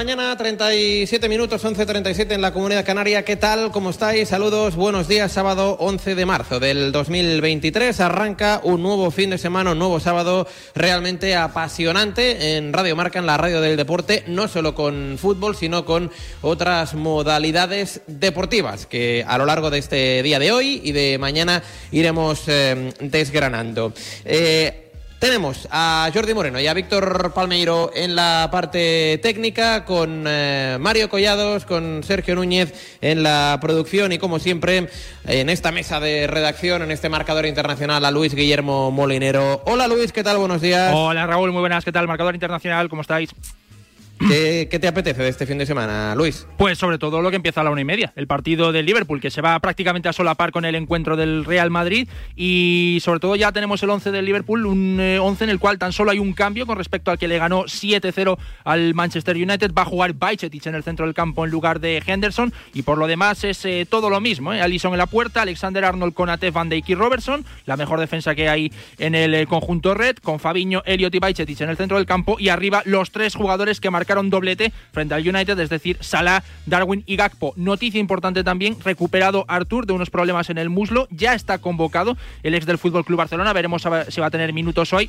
F: Mañana, 37 minutos, 11.37 en la Comunidad Canaria. ¿Qué tal? ¿Cómo estáis? Saludos, buenos días. Sábado 11 de marzo del 2023 arranca un nuevo fin de semana, un nuevo sábado realmente apasionante en Radio Marca, en la radio del deporte, no solo con fútbol, sino con otras modalidades deportivas que a lo largo de este día de hoy y de mañana iremos eh, desgranando. Eh, tenemos a Jordi Moreno y a Víctor Palmeiro en la parte técnica, con eh, Mario Collados, con Sergio Núñez en la producción y como siempre en esta mesa de redacción, en este marcador internacional, a Luis Guillermo Molinero. Hola Luis, ¿qué tal? Buenos días.
I: Hola Raúl, muy buenas, ¿qué tal? Marcador internacional, ¿cómo estáis?
F: ¿Qué, ¿Qué, te apetece de este fin de semana, Luis?
I: Pues sobre todo lo que empieza a la una y media, el partido del Liverpool, que se va prácticamente a solapar con el encuentro del Real Madrid y sobre todo ya tenemos el 11 del Liverpool, un eh, 11 en el cual tan solo hay un cambio con respecto al que le ganó 7-0 al Manchester United. Va a jugar Bajcetic en el centro del campo en lugar de Henderson y por lo demás es eh, todo lo mismo. ¿eh? Alison en la puerta, Alexander Arnold con Ate, Van Dijk y Robertson, la mejor defensa que hay en el eh, conjunto red, con Fabiño, Elliot y Bajcetic en el centro del campo y arriba los tres jugadores que marcaron doblete frente al United, es decir, Salah, Darwin y Gakpo. Noticia importante también, recuperado Artur de unos problemas en el muslo, ya está convocado el ex del Fútbol Club Barcelona, veremos si va a tener minutos hoy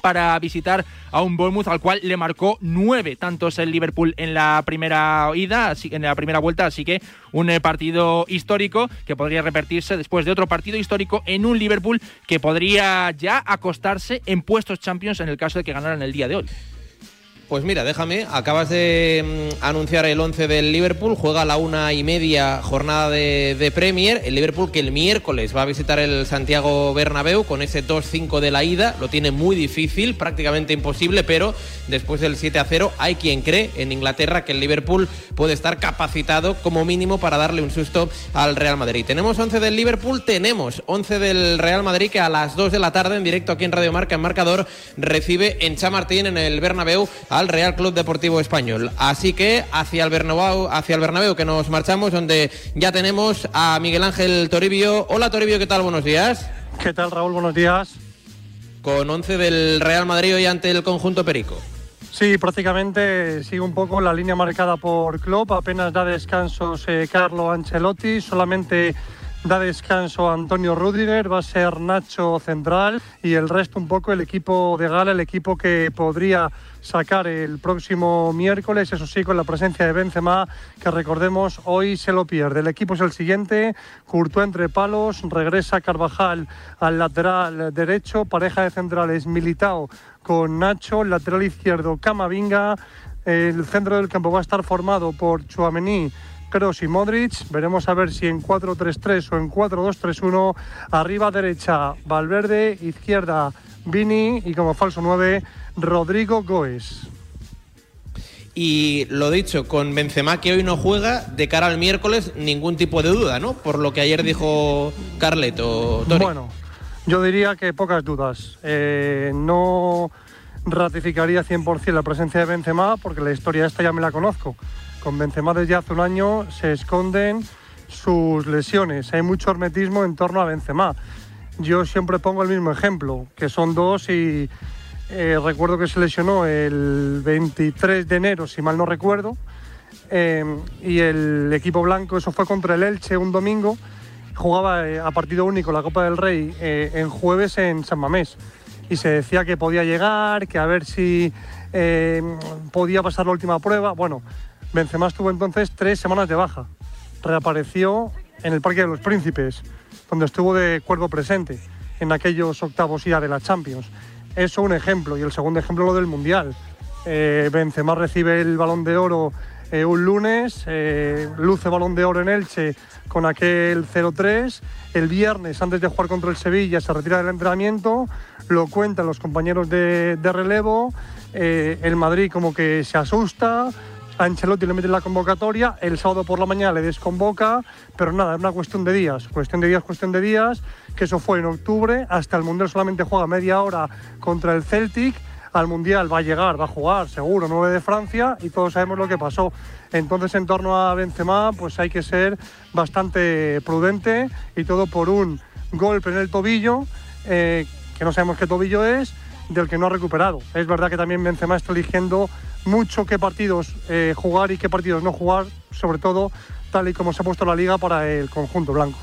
I: para visitar a un Bournemouth al cual le marcó nueve tantos el Liverpool en la primera ida, así, en la primera vuelta, así que un eh, partido histórico que podría repetirse después de otro partido histórico en un Liverpool que podría ya acostarse en puestos Champions en el caso de que ganaran el día de hoy.
F: Pues mira, déjame, acabas de mm, anunciar el 11 del Liverpool, juega la una y media jornada de, de, Premier, el Liverpool que el miércoles va a visitar el Santiago Bernabéu con ese 2-5 de la ida, lo tiene muy difícil, prácticamente imposible, pero después del 7-0 hay quien cree en Inglaterra que el Liverpool puede estar capacitado como mínimo para darle un susto al Real Madrid. Tenemos 11 del Liverpool, tenemos 11 del Real Madrid que a las 2 de la tarde en directo aquí en Radio Marca en Marcador recibe en Chamartín en el Bernabéu al Real Club Deportivo Español. Así que hacia el Bernabéu, hacia el Bernabéu que nos marchamos, donde ya tenemos a Miguel Ángel Toribio. Hola Toribio, ¿qué tal? Buenos días.
J: ¿Qué tal Raúl? Buenos días.
F: Con 11 del Real Madrid hoy ante el conjunto Perico.
J: Sí, prácticamente sigue un poco la línea marcada por Klopp. Apenas da descansos eh, Carlo Ancelotti. Solamente da descanso Antonio Rudiger, va a ser Nacho central y el resto un poco el equipo de gala, el equipo que podría sacar el próximo miércoles, eso sí, con la presencia de Benzema, que recordemos hoy se lo pierde. El equipo es el siguiente, Courtois entre palos, regresa Carvajal al lateral derecho, pareja de centrales Militao con Nacho, lateral izquierdo Camavinga, el centro del campo va a estar formado por Chuamení, Kroos y Modric. Veremos a ver si en 4-3-3 o en 4-2-3-1. Arriba derecha Valverde, izquierda Vini y como falso 9 Rodrigo Goes.
F: Y lo dicho, con Benzema que hoy no juega, de cara al miércoles ningún tipo de duda, ¿no? Por lo que ayer dijo Carleto. Tori.
J: Bueno, yo diría que pocas dudas. Eh, no ratificaría 100% la presencia de Benzema porque la historia esta ya me la conozco. Con Benzema desde hace un año se esconden sus lesiones. Hay mucho hermetismo en torno a Benzema. Yo siempre pongo el mismo ejemplo, que son dos y eh, recuerdo que se lesionó el 23 de enero, si mal no recuerdo, eh, y el equipo blanco, eso fue contra el Elche un domingo, jugaba eh, a partido único la Copa del Rey en jueves en San Mamés y se decía que podía llegar, que a ver si podía pasar la última prueba. Bueno, Benzema estuvo entonces tres semanas de baja. Reapareció en el Parque de los Príncipes, donde estuvo de cuerpo presente en aquellos octavos ya de la Champions. Eso un ejemplo. Y el segundo ejemplo lo del Mundial. Eh, recibe el Balón de Oro eh, un lunes, eh, luce Balón de Oro en Elche con aquel 0-3. El viernes, antes de jugar contra el Sevilla, se retira del entrenamiento, lo cuentan los compañeros de, de relevo, eh, el Madrid como que se asusta, Ancelotti le mete la convocatoria, el sábado por la mañana le desconvoca, pero nada, es una cuestión de días, cuestión de días, cuestión de días, que eso fue en octubre, hasta el Mundial solamente juega media hora contra el Celtic, al Mundial va a llegar, va a jugar seguro 9 de Francia y todos sabemos lo que pasó. Entonces en torno a Benzema pues hay que ser bastante prudente y todo por un golpe en el tobillo, eh, que no sabemos qué tobillo es, del que no ha recuperado. Es verdad que también Benzema está eligiendo mucho qué partidos eh, jugar y qué partidos no jugar, sobre todo tal y como se ha puesto la liga para el conjunto blanco.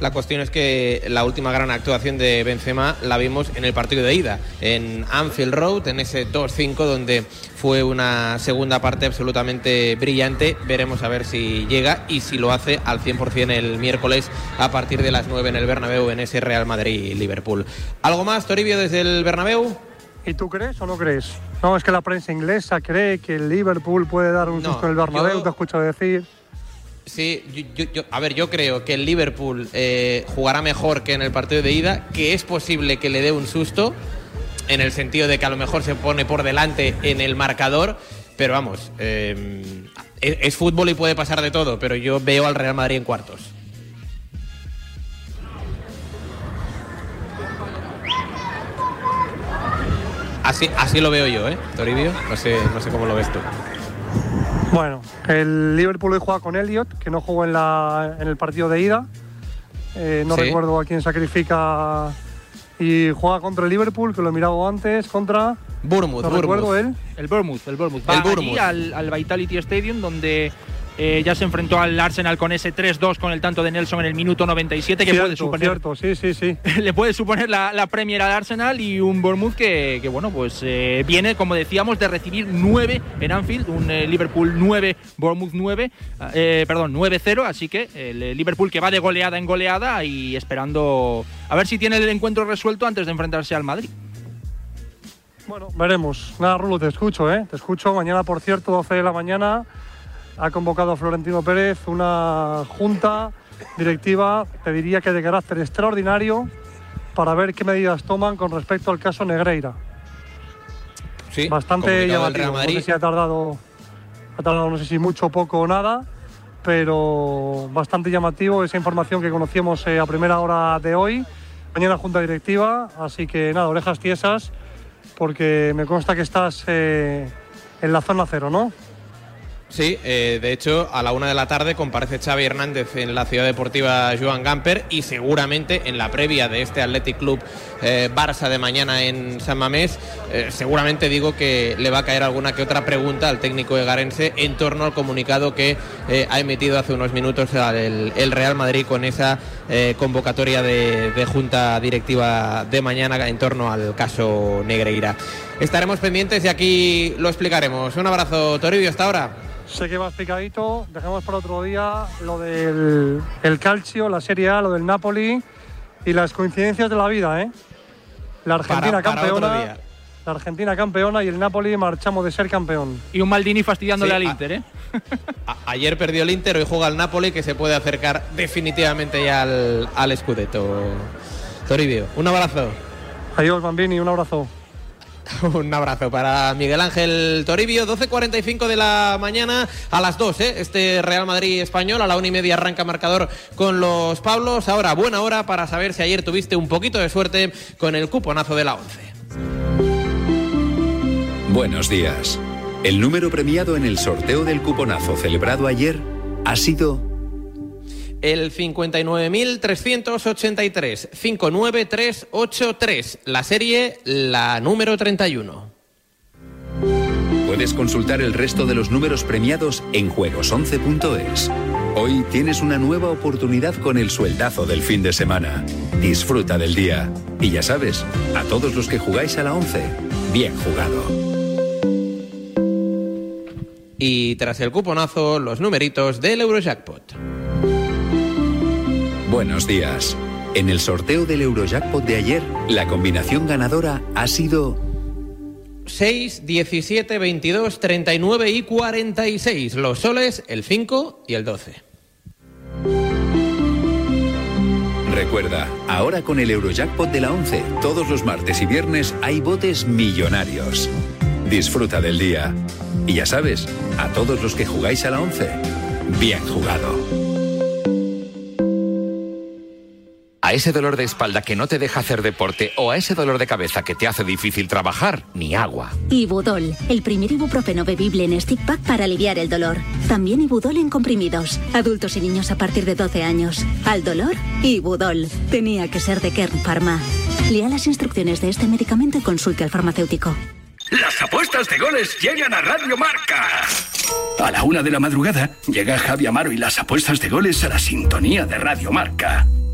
F: La cuestión es que la última gran actuación de Benzema la vimos en el partido de ida, en Anfield Road, en ese 2-5 donde fue una segunda parte absolutamente brillante. Veremos a ver si llega y si lo hace al 100% el miércoles a partir de las 9 en el Bernabéu en ese Real Madrid-Liverpool. ¿Algo más, Toribio, desde el Bernabéu?
J: ¿Y tú crees o no crees? No, es que la prensa inglesa cree que el Liverpool puede dar un
F: No,
J: susto en el Bernabéu,
F: yo-
J: te he escuchado decir.
F: Sí, yo- yo- yo- a ver, yo creo que el Liverpool eh, jugará mejor que en el partido de ida, que es posible que le dé un susto, en el sentido de que a lo mejor se pone por delante en el marcador, pero vamos, eh, es, es fútbol y puede pasar de todo, pero yo veo al Real Madrid en cuartos. Así, así lo veo yo, ¿eh, Toribio? No sé, no sé cómo lo ves tú.
J: Bueno, el Liverpool hoy juega con Elliot, que no jugó en, la, en el partido de ida. Eh, no
F: Sí.
J: recuerdo a quién sacrifica. Y juega contra el Liverpool, que lo he mirado antes, contra.
F: Bournemouth,
J: no
F: Bournemouth.
J: recuerdo él.
I: El Bournemouth, el Bournemouth.
F: El
I: Va allí
F: Bournemouth.
I: al, al Vitality Stadium, donde eh, ya se enfrentó al Arsenal con ese 3-2 con el tanto de Nelson en el minuto 97, que
J: cierto,
I: puede suponer
J: cierto, sí, sí, sí.
I: le puede suponer la, la Premier al Arsenal y un Bournemouth que, que, bueno, pues eh, viene, como decíamos, de recibir 9 en Anfield, un eh, Liverpool 9, Bournemouth 9, eh, perdón, 9-0, así que el Liverpool que va de goleada en goleada y esperando a ver si tiene el encuentro resuelto antes de enfrentarse al Madrid.
J: Bueno, veremos. Nada, Rulo, te escucho, ¿eh? Te escucho. Mañana, por cierto, 12 de la mañana, ha convocado a Florentino Pérez una junta directiva, te diría que de carácter extraordinario, para ver qué medidas toman con respecto al caso Negreira.
F: Sí,
J: Bastante llamativo. No sé si ha tardado, ha tardado, no sé si mucho, poco o nada, pero bastante llamativo esa información que conocíamos eh, a primera hora de hoy. Mañana junta directiva, así que nada, orejas tiesas, porque me consta que estás eh, en la zona cero, ¿no?
F: Sí, eh, de hecho, a la una de la tarde comparece Xavi Hernández en la ciudad deportiva Joan Gamper y seguramente en la previa de este Athletic Club eh, Barça de mañana en San Mamés, eh, seguramente digo que le va a caer alguna que otra pregunta al técnico egarense en torno al comunicado que ha emitido hace unos minutos el, Real Madrid con esa convocatoria de, de junta directiva de mañana en torno al caso Negreira. Estaremos pendientes y aquí lo explicaremos. Un abrazo, Toribio, hasta ahora.
J: Sé que va explicadito, dejamos para otro día lo del el calcio, la Serie A, lo del Napoli y las coincidencias de la vida, ¿eh? La Argentina
F: Para- para otro
J: campeona,
F: día.
J: la Argentina campeona y el Napoli marchamos de ser campeón.
I: Y un Maldini fastidiándole
F: Sí,
I: al
F: a-
I: Inter, ¿eh?
F: A- ayer perdió el Inter, hoy juega el Napoli que se puede acercar definitivamente ya al, al Scudetto. Toribio, un abrazo.
J: Adiós, Bambini, un abrazo.
F: Un abrazo para Miguel Ángel Toribio, 12.45 de la mañana a las 2, ¿eh? este Real Madrid español, a la una y media arranca marcador con los Pablos. Ahora, buena hora para saber si ayer tuviste un poquito de suerte con el cuponazo de la 11.
K: Buenos días. El número premiado en el sorteo del cuponazo celebrado ayer ha sido
F: El 59.383, 59383, la serie, la número 31.
K: Puedes consultar el resto de los números premiados en juegos11.es. Hoy tienes una nueva oportunidad con el sueldazo del fin de semana. Disfruta del día. Y ya sabes, a todos los que jugáis a la 11, bien jugado.
F: Y tras el cuponazo, los numeritos del Eurojackpot.
K: Buenos días. En el sorteo del Eurojackpot de ayer, la combinación ganadora ha sido
F: 6, 17, 22, 39 y 46. Los soles, el 5 y el 12.
K: Recuerda, ahora con el Eurojackpot de la 11, todos los martes y viernes hay botes millonarios. Disfruta del día. Y ya sabes, a todos los que jugáis a la 11, bien jugado.
L: A ese dolor de espalda que no te deja hacer deporte o a ese dolor de cabeza que te hace difícil trabajar, ni agua.
M: Ibudol, el primer ibuprofeno bebible en stick pack para aliviar el dolor. También Ibudol en comprimidos. Adultos y niños a partir de 12 años. Al dolor, Ibudol. Tenía que ser de Kern Pharma. Lea las instrucciones de este medicamento y consulte al farmacéutico.
D: Las apuestas de goles llegan a Radio Marca. A la una de la madrugada llega Javi Amaro y las apuestas de goles a la sintonía de Radio Marca.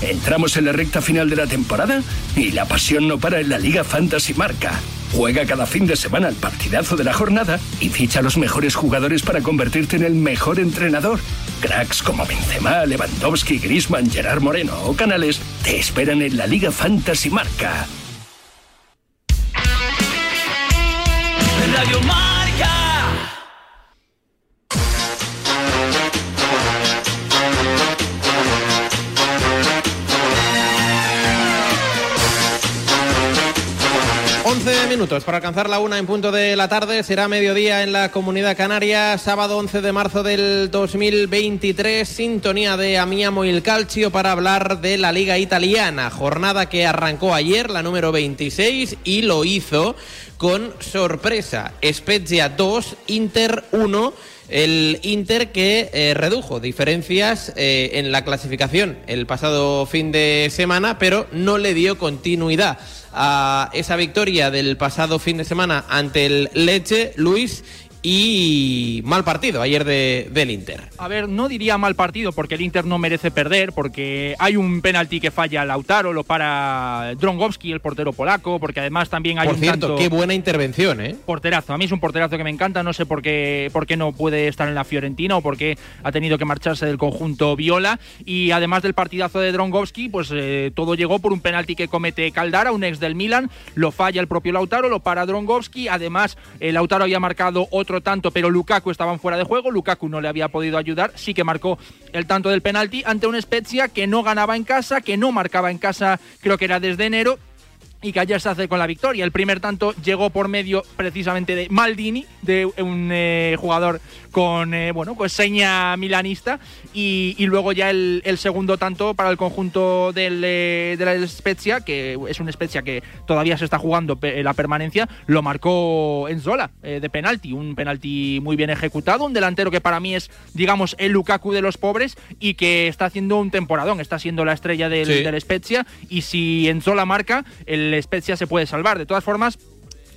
D: Entramos en la recta final de la temporada y la pasión no para en la Liga Fantasy Marca. Juega cada fin de semana el partidazo de la jornada y ficha a los mejores jugadores para convertirte en el mejor entrenador. Cracks como Benzema, Lewandowski, Griezmann, Gerard Moreno o Canales te esperan en la Liga Fantasy Marca.
F: Minutos para alcanzar la una en punto de la tarde. Será mediodía en la comunidad canaria, sábado 11 de marzo del 2023. Sintonía de Amiamo il Calcio para hablar de la Liga Italiana. Jornada que arrancó ayer, la número 26, y lo hizo con sorpresa. Spezia 2, Inter 1 el Inter que eh, redujo diferencias eh, en la clasificación el pasado fin de semana, pero no le dio continuidad a esa victoria del pasado fin de semana ante el Leche, Luis, y mal partido ayer de, del Inter.
I: A ver, no diría mal partido porque el Inter no merece perder, porque hay un penalti que falla Lautaro, lo para Drongowski, el portero polaco, porque además también hay
F: Por
I: un
F: cierto,
I: tanto-
F: qué buena intervención, ¿eh?
I: Porterazo, a mí es un porterazo que me encanta, no sé por qué, por qué no puede estar en la Fiorentina o por qué ha tenido que marcharse del conjunto Viola. Y además del partidazo de Drongowski, pues eh, todo llegó por un penalti que comete Caldara, un ex del Milan, lo falla el propio Lautaro, lo para Drongowski. Además, eh, Lautaro había marcado otro tanto, pero Lukaku estaban fuera de juego, Lukaku no le había podido ayudar, sí que marcó el tanto del penalti ante un Spezia que no ganaba en casa, que no marcaba en casa, creo que era desde enero y que ayer se hace con la victoria. El primer tanto llegó por medio precisamente de Maldini, de un eh, jugador con eh, bueno pues seña milanista y, y luego ya el, el segundo tanto para el conjunto del, eh, de la Spezia, que es un Spezia que todavía se está jugando pe- la permanencia, lo marcó Enzola eh, de penalti, un penalti muy bien ejecutado, un delantero que para mí es digamos el Lukaku de los pobres y que está haciendo un temporadón, está siendo la estrella del,
F: Sí.
I: del Spezia y si Enzola marca, el Spezia se puede salvar. De todas formas,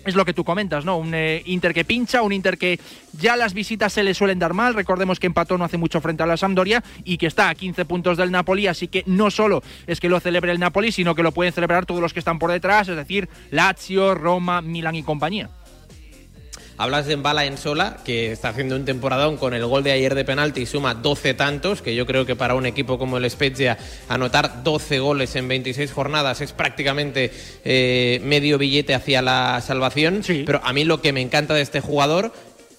I: es lo que tú comentas, ¿no? Un eh, Inter que pincha, un Inter que ya las visitas se le suelen dar mal. Recordemos que empató no hace mucho frente a la Sampdoria y que está a 15 puntos del Napoli, así que no solo es que lo celebre el Napoli, sino que lo pueden celebrar todos los que están por detrás, es decir, Lazio, Roma, Milan y compañía.
F: Hablas de Mbala en Sola, que está haciendo un temporadón con el gol de ayer de penalti y suma 12 tantos, que yo creo que para un equipo como el Spezia anotar 12 goles en 26 jornadas es prácticamente eh, medio billete hacia la salvación. Pero a mí lo que me encanta de este jugador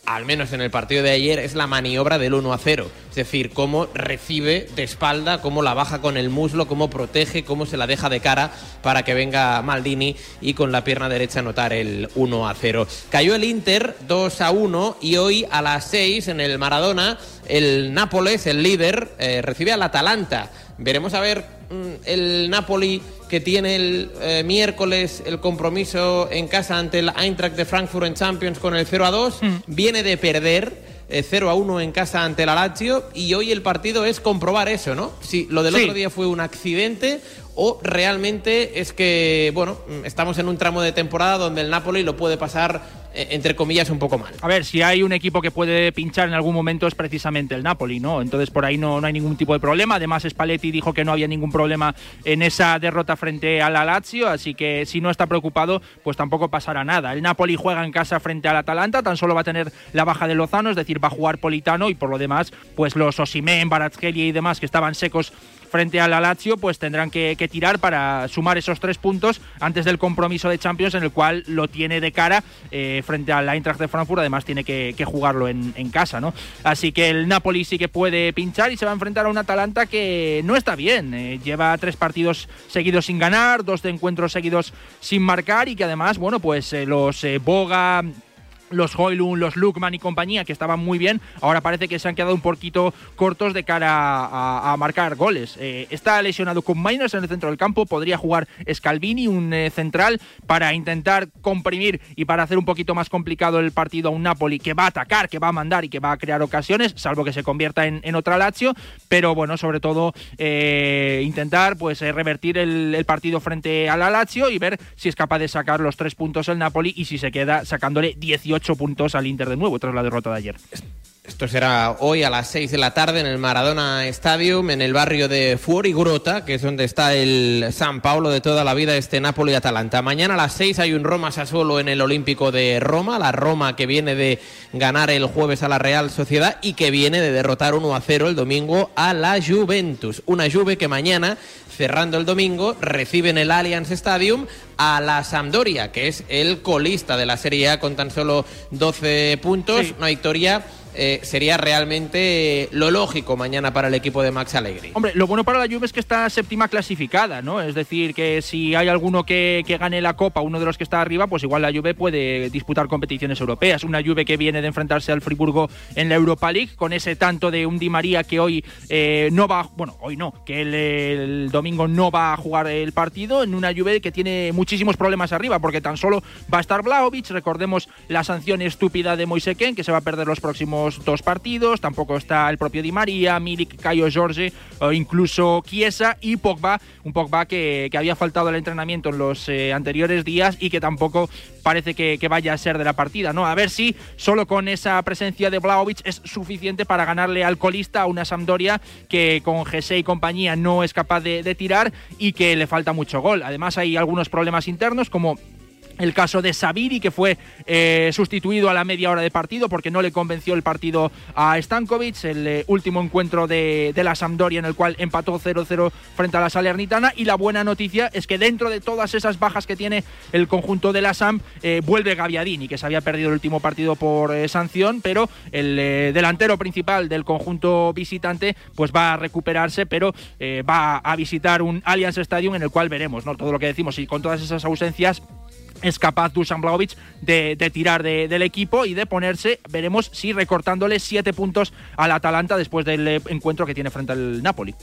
F: al menos en el partido de ayer, es la maniobra del 1 a 0. Es decir, cómo recibe de espalda, cómo la baja con el muslo, cómo protege, cómo se la deja de cara para que venga Maldini y con la pierna derecha anotar el 1 a 0. Cayó el Inter 2 a 1 y hoy a las 6 en el Maradona el Nápoles, el líder, eh, recibe al Atalanta. Veremos a ver mm, el Napoli que tiene el eh, miércoles el compromiso en casa ante el Eintracht de Frankfurt en Champions con el 0 a 2. Viene de perder eh, 0 a 1 en casa ante la Lazio y hoy el partido es comprobar eso, ¿no? Si lo del
I: Sí.
F: otro día fue un accidente o realmente es que, bueno, mm, estamos en un tramo de temporada donde el Napoli lo puede pasar, eh, entre comillas, un poco mal.
I: A ver, si hay un equipo que puede pinchar en algún momento es precisamente el Napoli, ¿no? Entonces por ahí no, no hay ningún tipo de problema. Además, Spalletti dijo que no había ningún problema en esa derrota frente a la Lazio, así que si no está preocupado, pues tampoco pasará nada. El Napoli juega en casa frente al Atalanta, tan solo va a tener la baja de Lozano, es decir, va a jugar Politano y por lo demás, pues los Osimén, Barazkelia y demás que estaban secos frente a la Lazio, pues tendrán que, tirar para sumar esos tres puntos antes del compromiso de Champions, en el cual lo tiene de cara eh, frente al Eintracht de Frankfurt. Además, tiene que, jugarlo en, casa, ¿no? Así que el Napoli sí que puede pinchar y se va a enfrentar a un Atalanta que no está bien. eh, lleva tres partidos seguidos sin ganar, dos de encuentros seguidos sin marcar y que además, bueno, pues eh, los Boga los Hoylund, los Lukman y compañía, que estaban muy bien, ahora parece que se han quedado un poquito cortos de cara a, marcar goles. Eh, está lesionado con Miners en el centro del campo, podría jugar Scalvini, un eh, central, para intentar comprimir y para hacer un poquito más complicado el partido a un Napoli que va a atacar, que va a mandar y que va a crear ocasiones, salvo que se convierta en, en otra Lazio, pero bueno, sobre todo eh, intentar pues revertir el, el partido frente a la Lazio y ver si es capaz de sacar los tres puntos el Napoli y si se queda sacándole 18 puntos al Inter de nuevo tras la derrota de ayer.
F: Esto será hoy a las 6 de la tarde en el Maradona Stadium, en el barrio de Fuorigrota, que es donde está el San Paulo de toda la vida, este Napoli-Atalanta. Mañana a las 6 hay un Roma-Sassuolo en el Olímpico de Roma, la Roma que viene de ganar el jueves a la Real Sociedad y que viene de derrotar 1 a 0 el domingo a la Juventus. Una Juve que mañana, cerrando el domingo, recibe en el Allianz Stadium a la Sampdoria, que es el colista de la Serie A con tan solo 12 puntos. Una victoria eh, sería realmente lo lógico mañana para el equipo de Max Allegri.
I: Hombre, lo bueno para la Juve es que está séptima clasificada, ¿no? Es decir, que si hay alguno que, gane la Copa, uno de los que está arriba, pues igual la Juve puede disputar competiciones europeas. Una Juve que viene de enfrentarse al Friburgo en la Europa League, con ese tanto de un Di María que hoy eh, no va, bueno, hoy no, que el, el, domingo no va a jugar el partido, en una Juve que tiene muchísimos problemas arriba, porque tan solo va a estar Blaovic, recordemos la sanción estúpida de Moiseken, que se va a perder los próximos dos partidos, tampoco está el propio Di María, Milik, Caio Jorge o incluso Chiesa y Pogba, un Pogba que, que había faltado al entrenamiento en los eh, anteriores días y que tampoco parece que, vaya a ser de la partida, ¿no? A ver si solo con esa presencia de Blaovic es suficiente para ganarle al colista a una Sampdoria que con Gese y compañía no es capaz de tirar y que le falta mucho gol. Además hay algunos problemas internos como el caso de Sabiri, que fue eh, sustituido a la media hora de partido porque no le convenció el partido a Stankovic, el eh, último encuentro de, de, la Sampdoria en el cual empató 0-0 frente a la Salernitana. Y la buena noticia es que dentro de todas esas bajas que tiene el conjunto de la Sam, eh, vuelve Gaviadini, que se había perdido el último partido por eh, sanción, pero el delantero principal del conjunto visitante pues va a recuperarse, pero va a visitar un Allianz Stadium en el cual veremos ¿no? todo lo que decimos y con todas esas ausencias es capaz Dusan Blaovic de, tirar de, del equipo y de ponerse, veremos si recortándole siete puntos al Atalanta después del encuentro que tiene frente al Napoli.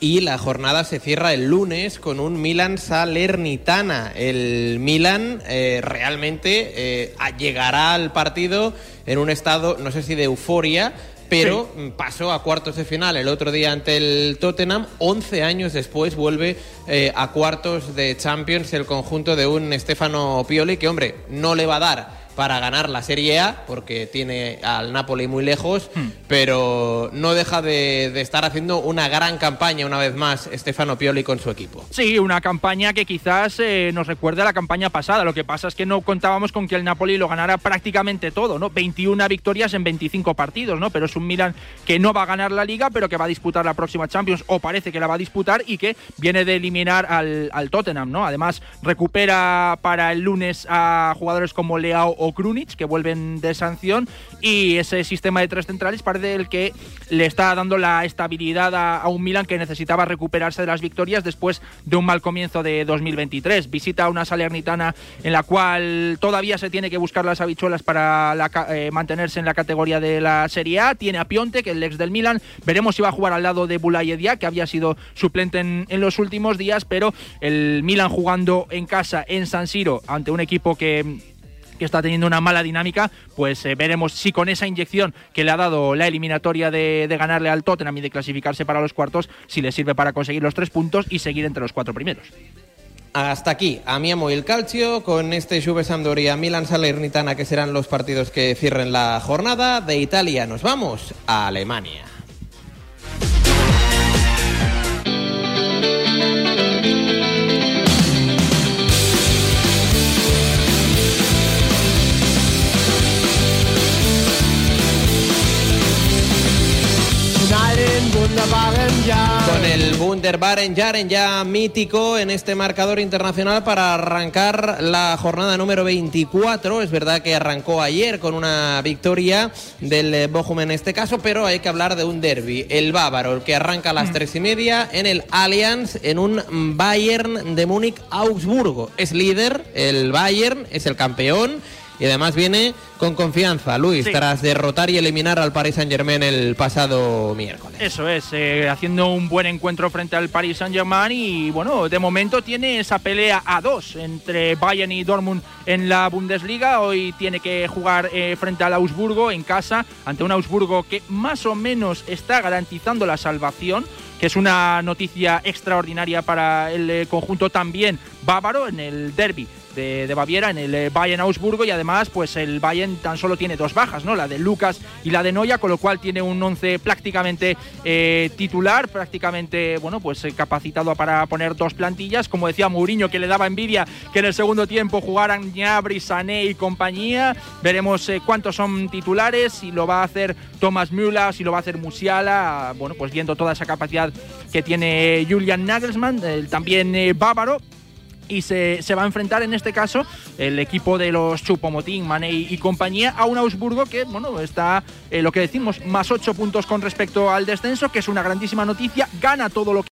F: Y la jornada se cierra el lunes con un Milan Salernitana. El Milan eh, realmente eh, llegará al partido en un estado, no sé si de euforia, pero sí. pasó a cuartos de final el otro día ante el Tottenham. 11 años después vuelve eh, a cuartos de Champions el conjunto de un Stefano Pioli que, hombre, no le va a dar para ganar la Serie A, porque tiene al Napoli muy lejos, hmm. pero no deja de, de, estar haciendo una gran campaña una vez más Stefano Pioli con su equipo.
I: Sí, una campaña que quizás eh, nos recuerde a la campaña pasada. Lo que pasa es que no contábamos con que el Napoli lo ganara prácticamente todo, ¿no? 21 victorias en 25 partidos, ¿no? Pero es un Milan que no va a ganar la Liga, pero que va a disputar la próxima Champions, o parece que la va a disputar, y que viene de eliminar al, al Tottenham, ¿no? Además, recupera para el lunes a jugadores como Leao o Krunic, que vuelven de sanción, y ese sistema de tres centrales parece el que le está dando la estabilidad a, a, un Milan que necesitaba recuperarse de las victorias después de un mal comienzo de 2023. Visita una Salernitana en la cual todavía se tiene que buscar las habichuelas para eh, mantenerse en la categoría de la Serie A. Tiene a Pionte, que es el ex del Milan. Veremos si va a jugar al lado de Bulayedia, que había sido suplente en, en los últimos días, pero el Milan jugando en casa en San Siro ante un equipo que que está teniendo una mala dinámica, pues eh, veremos si con esa inyección que le ha dado la eliminatoria de, ganarle al Tottenham y de clasificarse para los cuartos, si le sirve para conseguir los tres puntos y seguir entre los cuatro primeros.
F: Hasta aquí, Amiamo y el Calcio, con este Juve Sampdoria Milan Salernitana, que serán los partidos que cierren la jornada. De Italia nos vamos a Alemania. Con el Wunderbaren Jaren ya mítico en este marcador internacional para arrancar la jornada número 24. Es verdad que arrancó ayer con una victoria del Bochum en este caso, pero hay que hablar de un derby. El bávaro, el que arranca a las tres y media en el Allianz en un Bayern de Múnich-Augsburgo. Es líder, el Bayern es el campeón y además viene con confianza, Luis, sí. tras derrotar y eliminar al Paris Saint Germain el pasado miércoles.
I: Eso es, eh, haciendo un buen encuentro frente al Paris Saint Germain y bueno, de momento tiene esa pelea a dos entre Bayern y Dortmund en la Bundesliga. Hoy tiene que jugar eh, frente al Augsburgo en casa, ante un Augsburgo que más o menos está garantizando la salvación que es una noticia extraordinaria para el eh, conjunto también bávaro en el derby de, Baviera, en el eh, Bayern Augsburgo y además pues el Bayern tan solo tiene dos bajas, ¿no? La de Lucas y la de Noya, con lo cual tiene un once prácticamente eh, titular, prácticamente, bueno, pues eh, capacitado para poner dos plantillas, como decía Mourinho, que le daba envidia que en el segundo tiempo jugaran Gnabry, Sané y compañía, veremos cuántos son titulares, si lo va a hacer Thomas Müller, si lo va a hacer Musiala, bueno, pues viendo toda esa capacidad que tiene Julian Nagelsmann, también bávaro, y se, se, va a enfrentar en este caso el equipo de los Chupomotín, Manei y compañía a un Augsburgo que, bueno, está eh, lo que decimos, más ocho puntos con respecto al descenso, que es una grandísima noticia, gana todo lo que